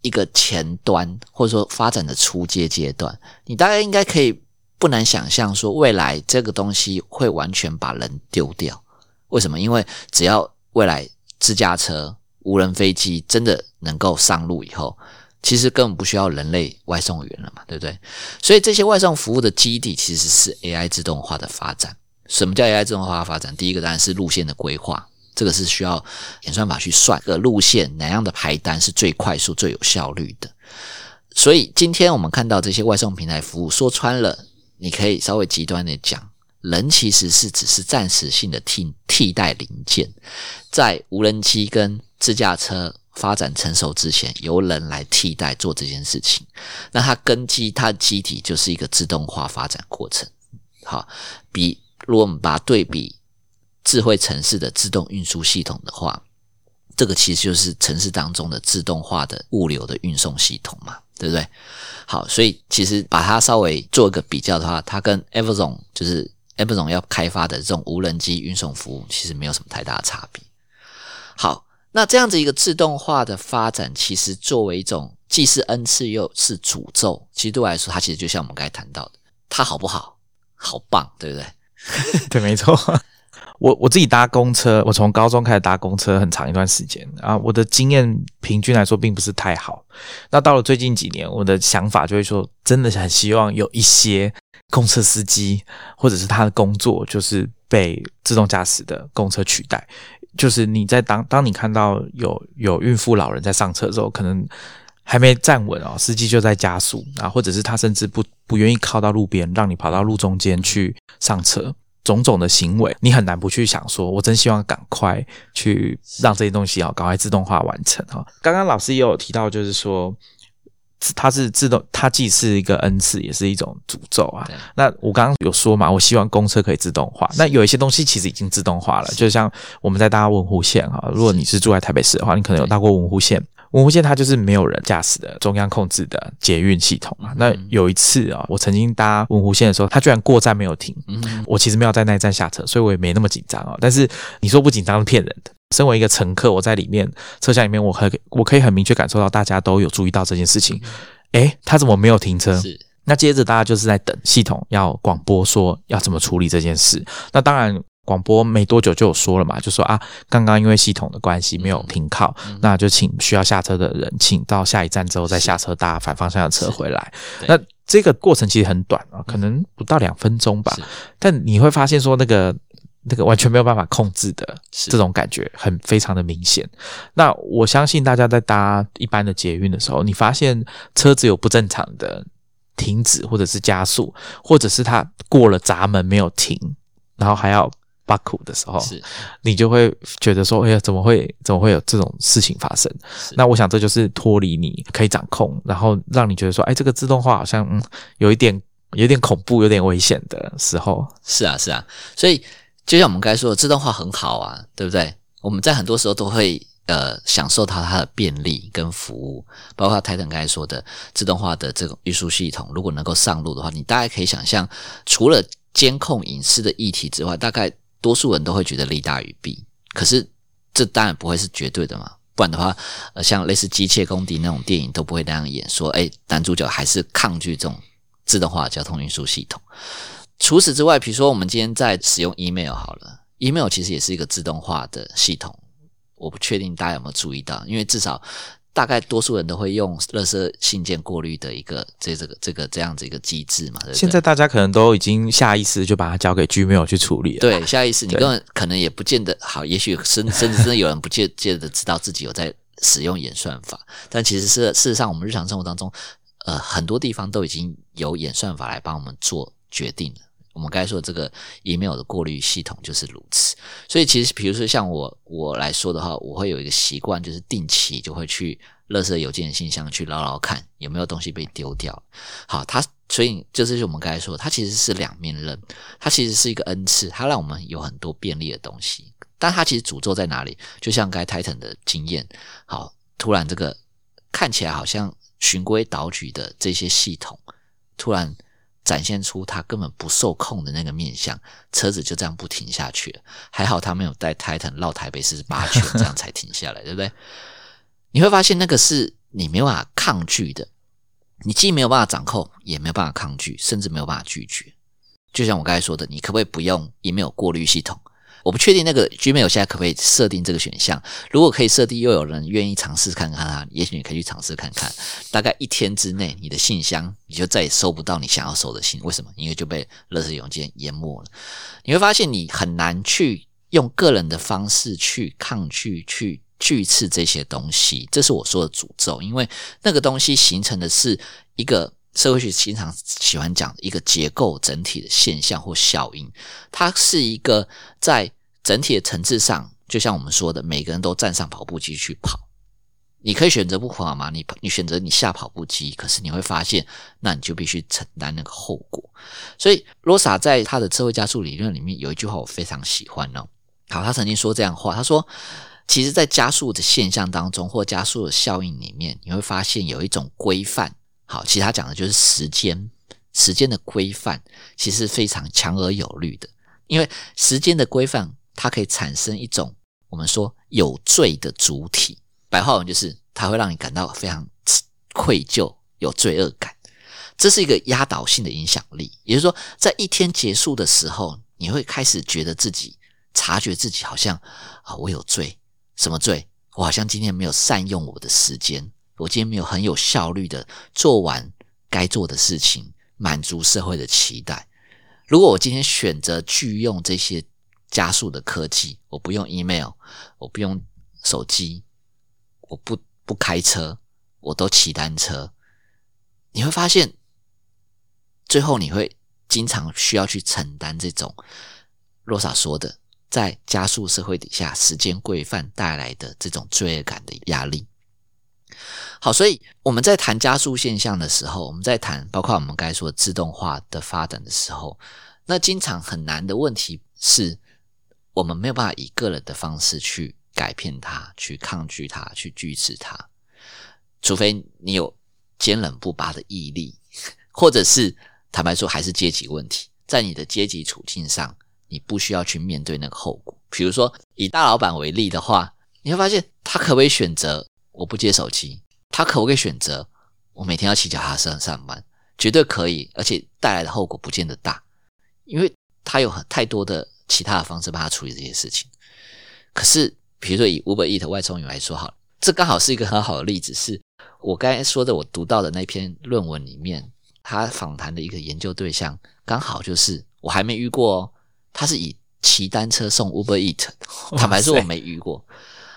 Speaker 2: 一个前端，或者说发展的初阶阶段。你大概应该可以不难想象，说未来这个东西会完全把人丢掉。为什么？因为只要未来自驾车、无人飞机真的能够上路以后，其实根本不需要人类外送员了嘛，对不对？所以这些外送服务的基地其实是 AI 自动化的发展。什么叫 AI 自动化发展？第一个当然是路线的规划，这个是需要演算法去算个路线，哪样的排单是最快速、最有效率的。所以今天我们看到这些外送平台服务，说穿了，你可以稍微极端的讲，人其实是只是暂时性的替替代零件，在无人机跟自驾车发展成熟之前，由人来替代做这件事情。那它根基，它的机体就是一个自动化发展过程。好，比如果我们把它对比智慧城市的自动运输系统的话，这个其实就是城市当中的自动化的物流的运送系统嘛。对不对？好，所以其实把它稍微做一个比较的话，它跟 Amazon 就是 Amazon 要开发的这种无人机运送服务，其实没有什么太大的差别。好，那这样子一个自动化的发展，其实作为一种既是恩赐又是诅咒，其实对我来说，它其实就像我们刚才谈到的，它好不好？好棒，对不对？
Speaker 1: 对，没错。我我自己搭公车，我从高中开始搭公车很长一段时间啊，我的经验平均来说并不是太好。那到了最近几年，我的想法就会说，真的很希望有一些公车司机或者是他的工作就是被自动驾驶的公车取代。就是你在当当你看到有有孕妇老人在上车的时候，可能还没站稳哦，司机就在加速啊，或者是他甚至不不愿意靠到路边，让你跑到路中间去上车。种种的行为，你很难不去想说，我真希望赶快去让这些东西啊，赶快自动化完成哈。刚刚老师也有提到，就是说它是自动，它既是一个恩赐，也是一种诅咒啊。那我刚刚有说嘛，我希望公车可以自动化。那有一些东西其实已经自动化了，就像我们在搭文湖线哈，如果你是住在台北市的话，你可能有搭过文湖线。文湖线它就是没有人驾驶的中央控制的捷运系统啊。那有一次啊，我曾经搭文湖线的时候，它居然过站没有停。我其实没有在那一站下车，所以我也没那么紧张啊。但是你说不紧张是骗人的。身为一个乘客，我在里面车厢里面，我可我可以很明确感受到大家都有注意到这件事情。诶，他怎么没有停车？是。那接着大家就是在等系统要广播说要怎么处理这件事。那当然。广播没多久就有说了嘛，就说啊，刚刚因为系统的关系没有停靠，那就请需要下车的人，请到下一站之后再下车搭反方向的车回来。那这个过程其实很短啊，可能不到两分钟吧。但你会发现说那个那个完全没有办法控制的这种感觉，很非常的明显。那我相信大家在搭一般的捷运的时候，你发现车子有不正常的停止或者是加速，或者是它过了闸门没有停，然后还要。巴苦的时候，是，你就会觉得说，哎呀，怎么会，怎么会有这种事情发生？那我想这就是脱离你可以掌控，然后让你觉得说，哎，这个自动化好像嗯，有一点，有点恐怖，有点危险的时候。
Speaker 2: 是啊，是啊，所以就像我们刚才说的，自动化很好啊，对不对？我们在很多时候都会呃享受到它的便利跟服务，包括台等刚才说的自动化的这种运输系统，如果能够上路的话，你大概可以想象，除了监控隐私的议题之外，大概。多数人都会觉得利大于弊，可是这当然不会是绝对的嘛，不然的话，呃，像类似《机械公敌》那种电影都不会那样演，说，哎，男主角还是抗拒这种自动化交通运输系统。除此之外，比如说我们今天在使用 email 好了，email 其实也是一个自动化的系统，我不确定大家有没有注意到，因为至少。大概多数人都会用垃圾信件过滤的一个这这个这个这样子一个机制嘛。
Speaker 1: 现在大家可能都已经下意识就把它交给 Gmail 去处理了。
Speaker 2: 对，下意识你根本可能也不见得好，也许甚甚至真的有人不见见得知道自己有在使用演算法，但其实是事实上我们日常生活当中，呃，很多地方都已经有演算法来帮我们做决定了。我们刚才说这个 email 的过滤系统就是如此，所以其实比如说像我我来说的话，我会有一个习惯，就是定期就会去垃圾邮件信箱去捞捞看有没有东西被丢掉。好，它所以就是我们刚才说，它其实是两面刃，它其实是一个恩赐，它让我们有很多便利的东西，但它其实诅咒在哪里？就像该 Titan 的经验，好，突然这个看起来好像循规蹈矩的这些系统，突然。展现出他根本不受控的那个面相，车子就这样不停下去了。还好他没有带 Titan 绕台北市八圈，这样才停下来，对不对？你会发现那个是你没有办法抗拒的，你既没有办法掌控，也没有办法抗拒，甚至没有办法拒绝。就像我刚才说的，你可不可以不用 email 过滤系统？我不确定那个 Gmail 现在可不可以设定这个选项。如果可以设定，又有人愿意尝试看看啊，也许你可以去尝试看看。大概一天之内，你的信箱你就再也收不到你想要收的信。为什么？因为就被垃圾邮件淹没了。你会发现你很难去用个人的方式去抗拒、去拒斥这些东西，这是我说的诅咒。因为那个东西形成的是一个社会学经常喜欢讲的一个结构整体的现象或效应，它是一个在整体的层次上，就像我们说的，每个人都站上跑步机去跑。你可以选择不跑吗？你你选择你下跑步机，可是你会发现，那你就必须承担那个后果。所以罗萨在他的社会加速理论里面有一句话我非常喜欢哦。好，他曾经说这样话，他说，其实，在加速的现象当中，或加速的效应里面，你会发现有一种规范。好，其实他讲的就是时间，时间的规范其实非常强而有力的，因为时间的规范，它可以产生一种我们说有罪的主体。白话文就是，它会让你感到非常愧疚、有罪恶感。这是一个压倒性的影响力，也就是说，在一天结束的时候，你会开始觉得自己察觉自己好像啊，我有罪，什么罪？我好像今天没有善用我的时间，我今天没有很有效率的做完该做的事情，满足社会的期待。如果我今天选择拒用这些加速的科技，我不用 email，我不用手机。我不不开车，我都骑单车。你会发现，最后你会经常需要去承担这种洛萨说的，在加速社会底下，时间规范带来的这种罪恶感的压力。好，所以我们在谈加速现象的时候，我们在谈包括我们该说自动化的发展的时候，那经常很难的问题是我们没有办法以个人的方式去。改变它，去抗拒它，去拒斥它，除非你有坚韧不拔的毅力，或者是坦白说，还是阶级问题。在你的阶级处境上，你不需要去面对那个后果。比如说，以大老板为例的话，你会发现他可不可以选择我不接手机？他可不可以选择我每天要骑脚踏车上班？绝对可以，而且带来的后果不见得大，因为他有很太多的其他的方式帮他处理这些事情。可是。比如说以 Uber Eat 外送员来说，好，这刚好是一个很好的例子。是我刚才说的，我读到的那篇论文里面，他访谈的一个研究对象，刚好就是我还没遇过哦。他是以骑单车送 Uber Eat，坦白说我没遇过。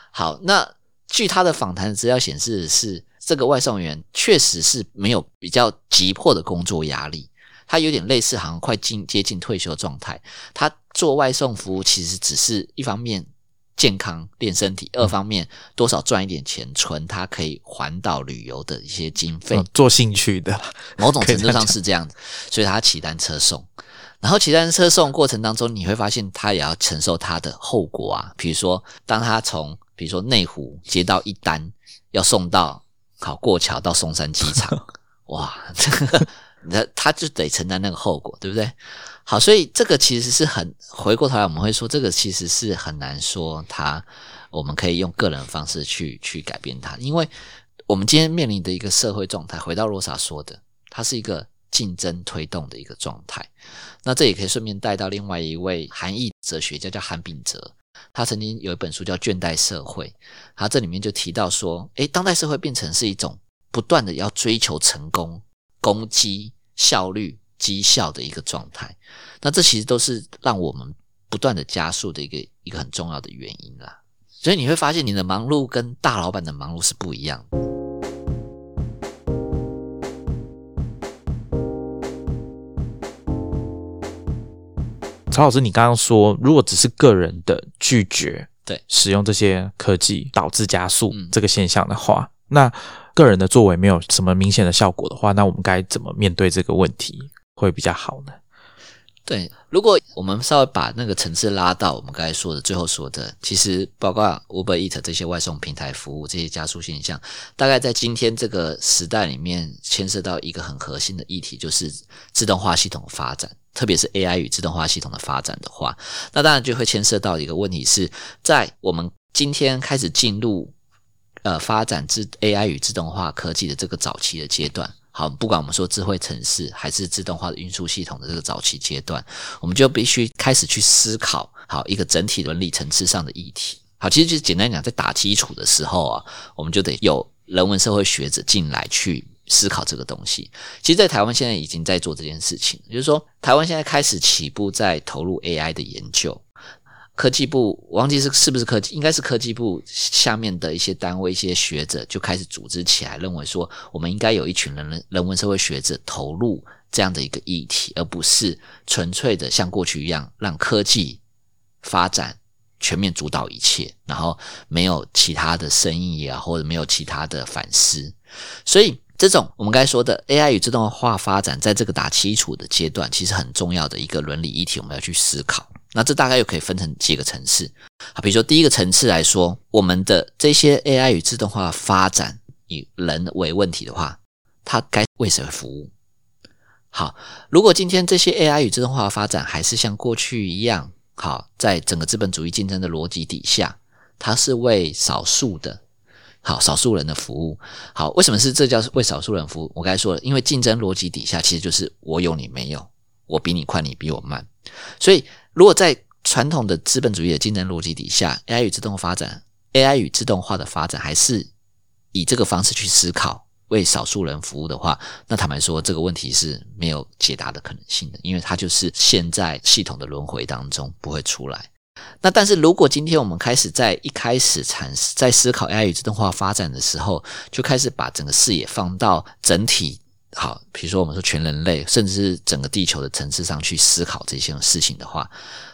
Speaker 2: 好，那据他的访谈资料显示，是这个外送员确实是没有比较急迫的工作压力，他有点类似，好像快近接近退休状态。他做外送服务，其实只是一方面。健康练身体，二方面多少赚一点钱，存他可以环岛旅游的一些经费，
Speaker 1: 做兴趣的，
Speaker 2: 某种程度上是这样子。所以他骑单车送，然后骑单车送过程当中，你会发现他也要承受他的后果啊。比如说，当他从比如说内湖接到一单，要送到好过桥到松山机场，哇，那他就得承担那个后果，对不对？好，所以这个其实是很回过头来，我们会说，这个其实是很难说它，我们可以用个人方式去去改变它，因为我们今天面临的一个社会状态，回到罗莎说的，它是一个竞争推动的一个状态。那这也可以顺便带到另外一位韩裔哲学家叫韩炳哲，他曾经有一本书叫《倦怠社会》，他这里面就提到说，诶，当代社会变成是一种不断的要追求成功、攻击效率。绩效的一个状态，那这其实都是让我们不断的加速的一个一个很重要的原因啦。所以你会发现，你的忙碌跟大老板的忙碌是不一样的。
Speaker 1: 曹老师，你刚刚说，如果只是个人的拒绝
Speaker 2: 对
Speaker 1: 使用这些科技导致加速这个现象的话，那个人的作为没有什么明显的效果的话，那我们该怎么面对这个问题？会比较好呢。
Speaker 2: 对，如果我们稍微把那个层次拉到我们刚才说的最后说的，其实包括 Uber Eat 这些外送平台服务这些加速现象，大概在今天这个时代里面，牵涉到一个很核心的议题，就是自动化系统的发展，特别是 AI 与自动化系统的发展的话，那当然就会牵涉到一个问题，是在我们今天开始进入呃发展自 AI 与自动化科技的这个早期的阶段。好，不管我们说智慧城市还是自动化的运输系统的这个早期阶段，我们就必须开始去思考好一个整体伦理层次上的议题。好，其实就简单讲，在打基础的时候啊，我们就得有人文社会学者进来去思考这个东西。其实，在台湾现在已经在做这件事情，就是说，台湾现在开始起步在投入 AI 的研究。科技部，我忘记是是不是科技，应该是科技部下面的一些单位、一些学者就开始组织起来，认为说我们应该有一群人人文社会学者投入这样的一个议题，而不是纯粹的像过去一样让科技发展全面主导一切，然后没有其他的声音啊，或者没有其他的反思。所以，这种我们刚才说的 AI 与自动化发展，在这个打基础的阶段，其实很重要的一个伦理议题，我们要去思考。那这大概又可以分成几个层次啊，比如说第一个层次来说，我们的这些 AI 与自动化发展以人为问题的话，它该为谁服务？好，如果今天这些 AI 与自动化发展还是像过去一样，好，在整个资本主义竞争的逻辑底下，它是为少数的，好少数人的服务。好，为什么是这叫为少数人服务？我刚才说了，因为竞争逻辑底下其实就是我有你没有，我比你快，你比我慢，所以。如果在传统的资本主义的竞争逻辑底下，AI 与自动发展，AI 与自动化的发展还是以这个方式去思考，为少数人服务的话，那坦白说，这个问题是没有解答的可能性的，因为它就是现在系统的轮回当中不会出来。那但是如果今天我们开始在一开始产在思考 AI 与自动化发展的时候，就开始把整个视野放到整体。好，比如说我们说全人类，甚至是整个地球的层次上去思考这些事情的话，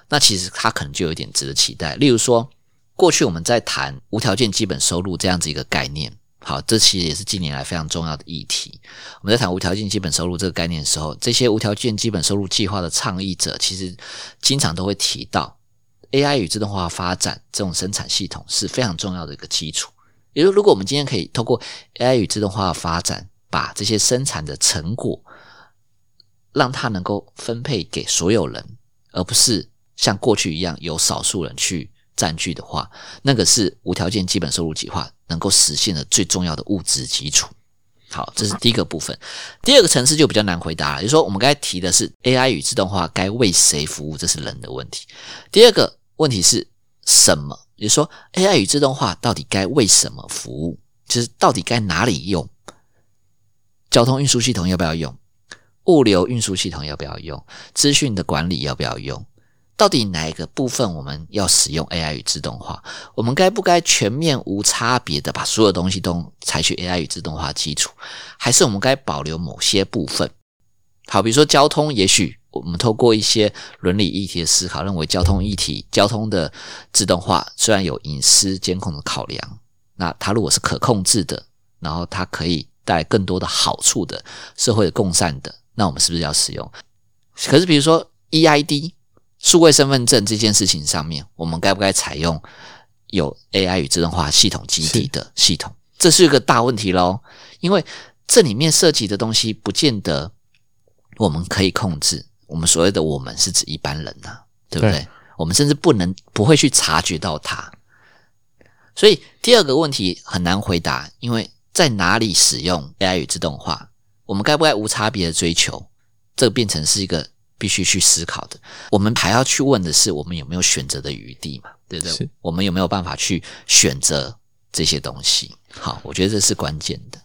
Speaker 2: 那其实它可能就有点值得期待。例如说，过去我们在谈无条件基本收入这样子一个概念，好，这其实也是近年来非常重要的议题。我们在谈无条件基本收入这个概念的时候，这些无条件基本收入计划的倡议者，其实经常都会提到 AI 与自动化发展这种生产系统是非常重要的一个基础。也就如果我们今天可以透过 AI 与自动化发展，把这些生产的成果，让它能够分配给所有人，而不是像过去一样由少数人去占据的话，那个是无条件基本收入计划能够实现的最重要的物质基础。好，这是第一个部分。第二个层次就比较难回答了，就是说我们刚才提的是 AI 与自动化该为谁服务，这是人的问题。第二个问题是什么？也就是说 AI 与自动化到底该为什么服务？就是到底该哪里用？交通运输系统要不要用？物流运输系统要不要用？资讯的管理要不要用？到底哪一个部分我们要使用 AI 与自动化？我们该不该全面无差别的把所有东西都采取 AI 与自动化基础？还是我们该保留某些部分？好，比如说交通，也许我们透过一些伦理议题的思考，认为交通议题、交通的自动化虽然有隐私监控的考量，那它如果是可控制的，然后它可以。带来更多的好处的社会的共善的，那我们是不是要使用？可是比如说 EID 数位身份证这件事情上面，我们该不该采用有 AI 与自动化系统基地的系统？这是一个大问题喽，因为这里面涉及的东西不见得我们可以控制。我们所谓的我们是指一般人呐，对不对？我们甚至不能不会去察觉到它。所以第二个问题很难回答，因为。在哪里使用 AI 与自动化？我们该不该无差别的追求？这变成是一个必须去思考的。我们还要去问的是，我们有没有选择的余地嘛？对不对？我们有没有办法去选择这些东西？好，我觉得这是关键的。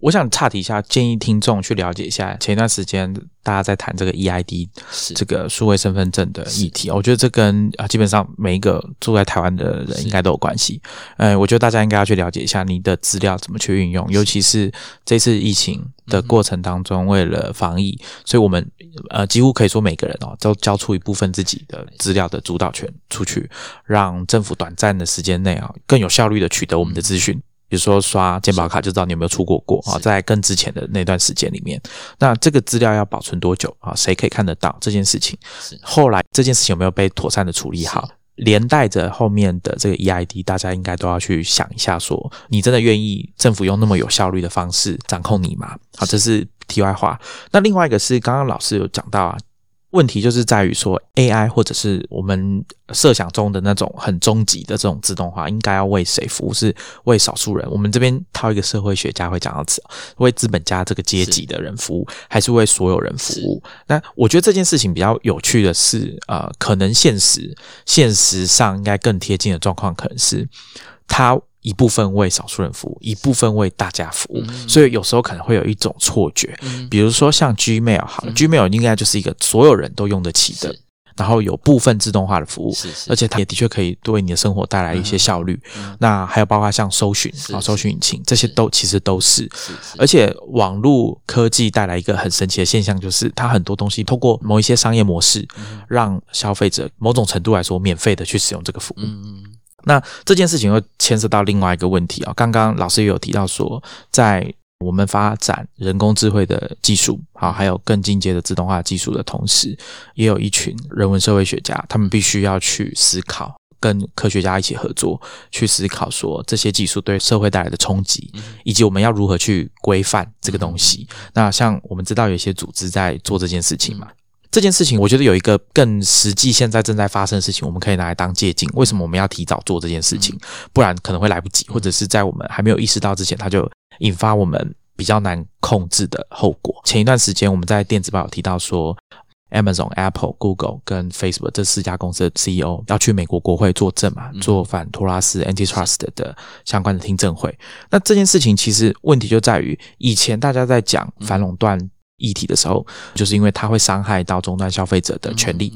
Speaker 1: 我想岔题一下，建议听众去了解一下前一段时间大家在谈这个 EID 这个数位身份证的议题。我觉得这跟啊基本上每一个住在台湾的人应该都有关系。呃，我觉得大家应该要去了解一下你的资料怎么去运用，尤其是这次疫情的过程当中，为了防疫，所以我们呃几乎可以说每个人哦都交出一部分自己的资料的主导权出去，让政府短暂的时间内啊更有效率的取得我们的资讯。比如说刷健保卡就知道你有没有出国过国啊，在更之前的那段时间里面，那这个资料要保存多久啊？谁可以看得到这件事情？后来这件事情有没有被妥善的处理好？连带着后面的这个 EID，大家应该都要去想一下，说你真的愿意政府用那么有效率的方式掌控你吗？好，这是题外话。那另外一个是刚刚老师有讲到啊。问题就是在于说，AI 或者是我们设想中的那种很终极的这种自动化，应该要为谁服务？是为少数人？我们这边套一个社会学家会讲到词，为资本家这个阶级的人服务，还是为所有人服务？那我觉得这件事情比较有趣的是，呃，可能现实现实上应该更贴近的状况，可能是他。一部分为少数人服务，一部分为大家服务，所以有时候可能会有一种错觉，比如说像 Gmail 好，Gmail 应该就是一个所有人都用得起的。然后有部分自动化的服务，
Speaker 2: 是是，
Speaker 1: 而且它也的确可以对你的生活带来一些效率。
Speaker 2: 嗯。
Speaker 1: 那还有包括像搜寻啊、搜寻引擎这些都其实都是，而且网络科技带来一个很神奇的现象，就是它很多东西通过某一些商业模式，让消费者某种程度来说免费的去使用这个服务。
Speaker 2: 嗯嗯
Speaker 1: 那这件事情又牵涉到另外一个问题啊、刚刚老师也有提到说，在我们发展人工智慧的技术，好，还有更进阶的自动化技术的同时，也有一群人文社会学家，他们必须要去思考。跟科学家一起合作，去思考说这些技术对社会带来的冲击，以及我们要如何去规范这个东西。那像我们知道有一些组织在做这件事情嘛，这件事情我觉得有一个更实际现在正在发生的事情，我们可以拿来当借鉴。为什么我们要提早做这件事情？不然可能会来不及，或者是在我们还没有意识到之前，它就引发我们比较难控制的后果。前一段时间我们在电子报有提到说。Amazon、Apple、Google 跟 Facebook 这四家公司的 CEO 要去美国国会作证嘛，做反托拉斯 （antitrust） 的相关的听证会。那这件事情其实问题就在于，以前大家在讲反垄断议题的时候，就是因为它会伤害到终端消费者的权利。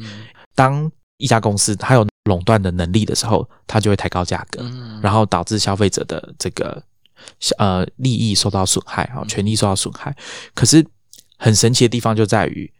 Speaker 1: 当一家公司它有垄断的能力的时候，它就会抬高价格，
Speaker 2: 嗯
Speaker 1: 然后导致消费者的这个呃利益受到损害啊，权利受到损害。可是很神奇的地方就在于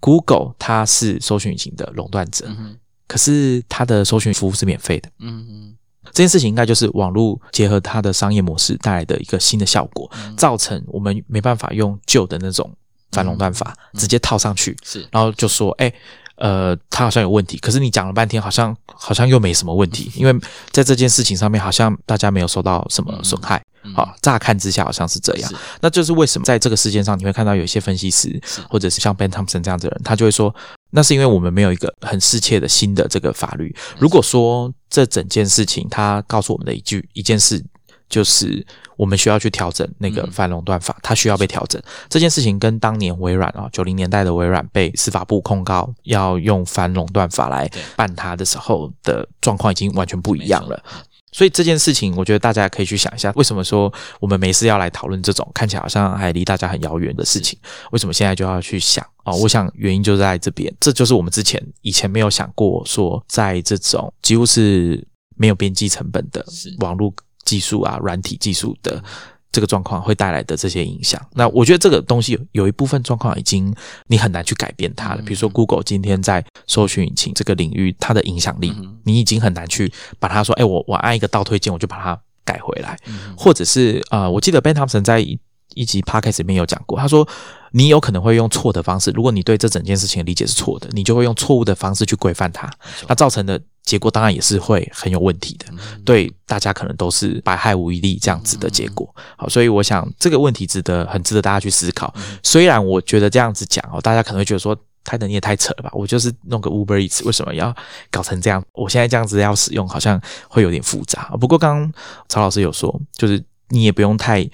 Speaker 1: ，Google 它是搜寻引擎的垄断者，
Speaker 2: 嗯
Speaker 1: 可是它的搜寻服务是免费的。
Speaker 2: 嗯嗯
Speaker 1: 这件事情应该就是网络结合它的商业模式带来的一个新的效果，
Speaker 2: 嗯
Speaker 1: 造成我们没办法用旧的那种反垄断法直接套上去，
Speaker 2: 是。
Speaker 1: 然后就说，哎、呃，他好像有问题，可是你讲了半天，好像好像又没什么问题，因为在这件事情上面，好像大家没有受到什么损害。好，乍看之下好像是这样，那就是为什么在这个事件上，你会看到有一些分析师，或者是像 Ben Thompson 这样子的人，他就会说，那是因为我们没有一个很适切的新的这个法律。如果说这整件事情，他告诉我们的一句一件事，就是我们需要去调整那个反垄断法，它需要被调整。这件事情跟当年微软啊，九零年代的微软被司法部控告要用反垄断法来办它的时候的状况已经完全不一样了。所以这件事情，我觉得大家可以去想一下，为什么说我们没事要来讨论这种看起来好像还离大家很遥远的事情？为什么现在就要去想？哦，我想原因就在这边，这就是我们之前以前没有想过，说在这种几乎是没有边际成本的网络技术啊、软体技术的这个状况会带来的这些影响。那我觉得这个东西有有一部分状况已经你很难去改变它了。比如说 Google 今天在搜寻引擎这个领域，它的影响力，你已经很难去把它说，哎，我我按一个倒推键，我就把它改回来，或者是呃，我记得 Ben Thompson 在一一集 podcast 里面有讲过，他说你有可能会用错的方式，如果你对这整件事情的理解是错的，你就会用错误的方式去规范它，那造成的结果当然也是会很有问题的，对大家可能都是百害无一利这样子的结果。好，所以我想这个问题值得很值得大家去思考。虽然我觉得这样子讲哦，大家可能会觉得说。泰德你也太扯了吧！我就是弄个 Uber Eats，为什么要搞成这样？我现在这样子要使用，好像会有点复杂。不过刚刚曹老师有说，就是你也不用太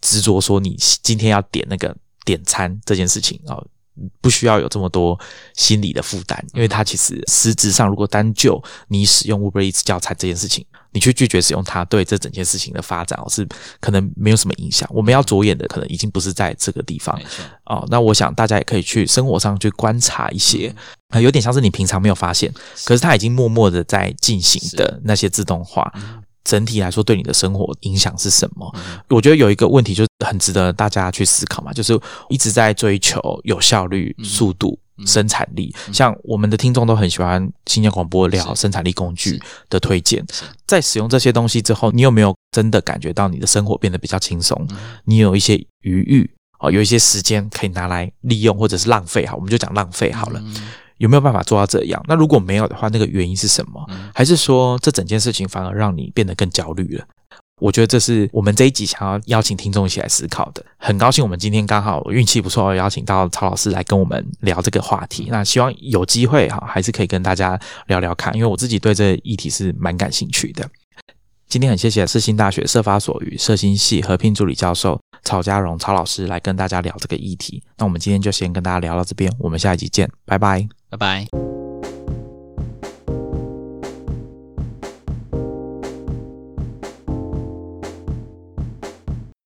Speaker 1: 执着说你今天要点那个点餐这件事情啊、哦，不需要有这么多心理的负担，因为它其实实质上，如果单就你使用 Uber Eats 叫餐这件事情，你去拒绝使用它，对这整件事情的发展哦是可能没有什么影响。我们要着眼的可能已经不是在这个地方哦。那我想大家也可以去生活上去观察一些，呃，有点像是你平常没有发现，可是它已经默默的在进行的那些自动化。整体来说，对你的生活影响是什么？我觉得有一个问题就很值得大家去思考嘛，就是一直在追求有效率、速度、生产力。像我们的听众都很喜欢新疆广播聊生产力工具的推荐，在使用这些东西之后，你有没有真的感觉到你的生活变得比较轻松？你有一些余裕哦，有一些时间可以拿来利用，或者是浪费。哈，我们就讲浪费好了。有没有办法做到这样？那如果没有的话，那个原因是什么？还是说这整件事情反而让你变得更焦虑了？我觉得这是我们这一集想要邀请听众一起来思考的。很高兴我们今天刚好运气不错，邀请到曹老师来跟我们聊这个话题。那希望有机会哈，还是可以跟大家聊聊看，因为我自己对这议题是蛮感兴趣的。今天很谢谢世新大学社发所与社新系合聘助理教授曹家荣曹老师来跟大家聊这个议题。那我们今天就先跟大家聊到这边，我们下一集见，拜拜，
Speaker 2: 拜拜。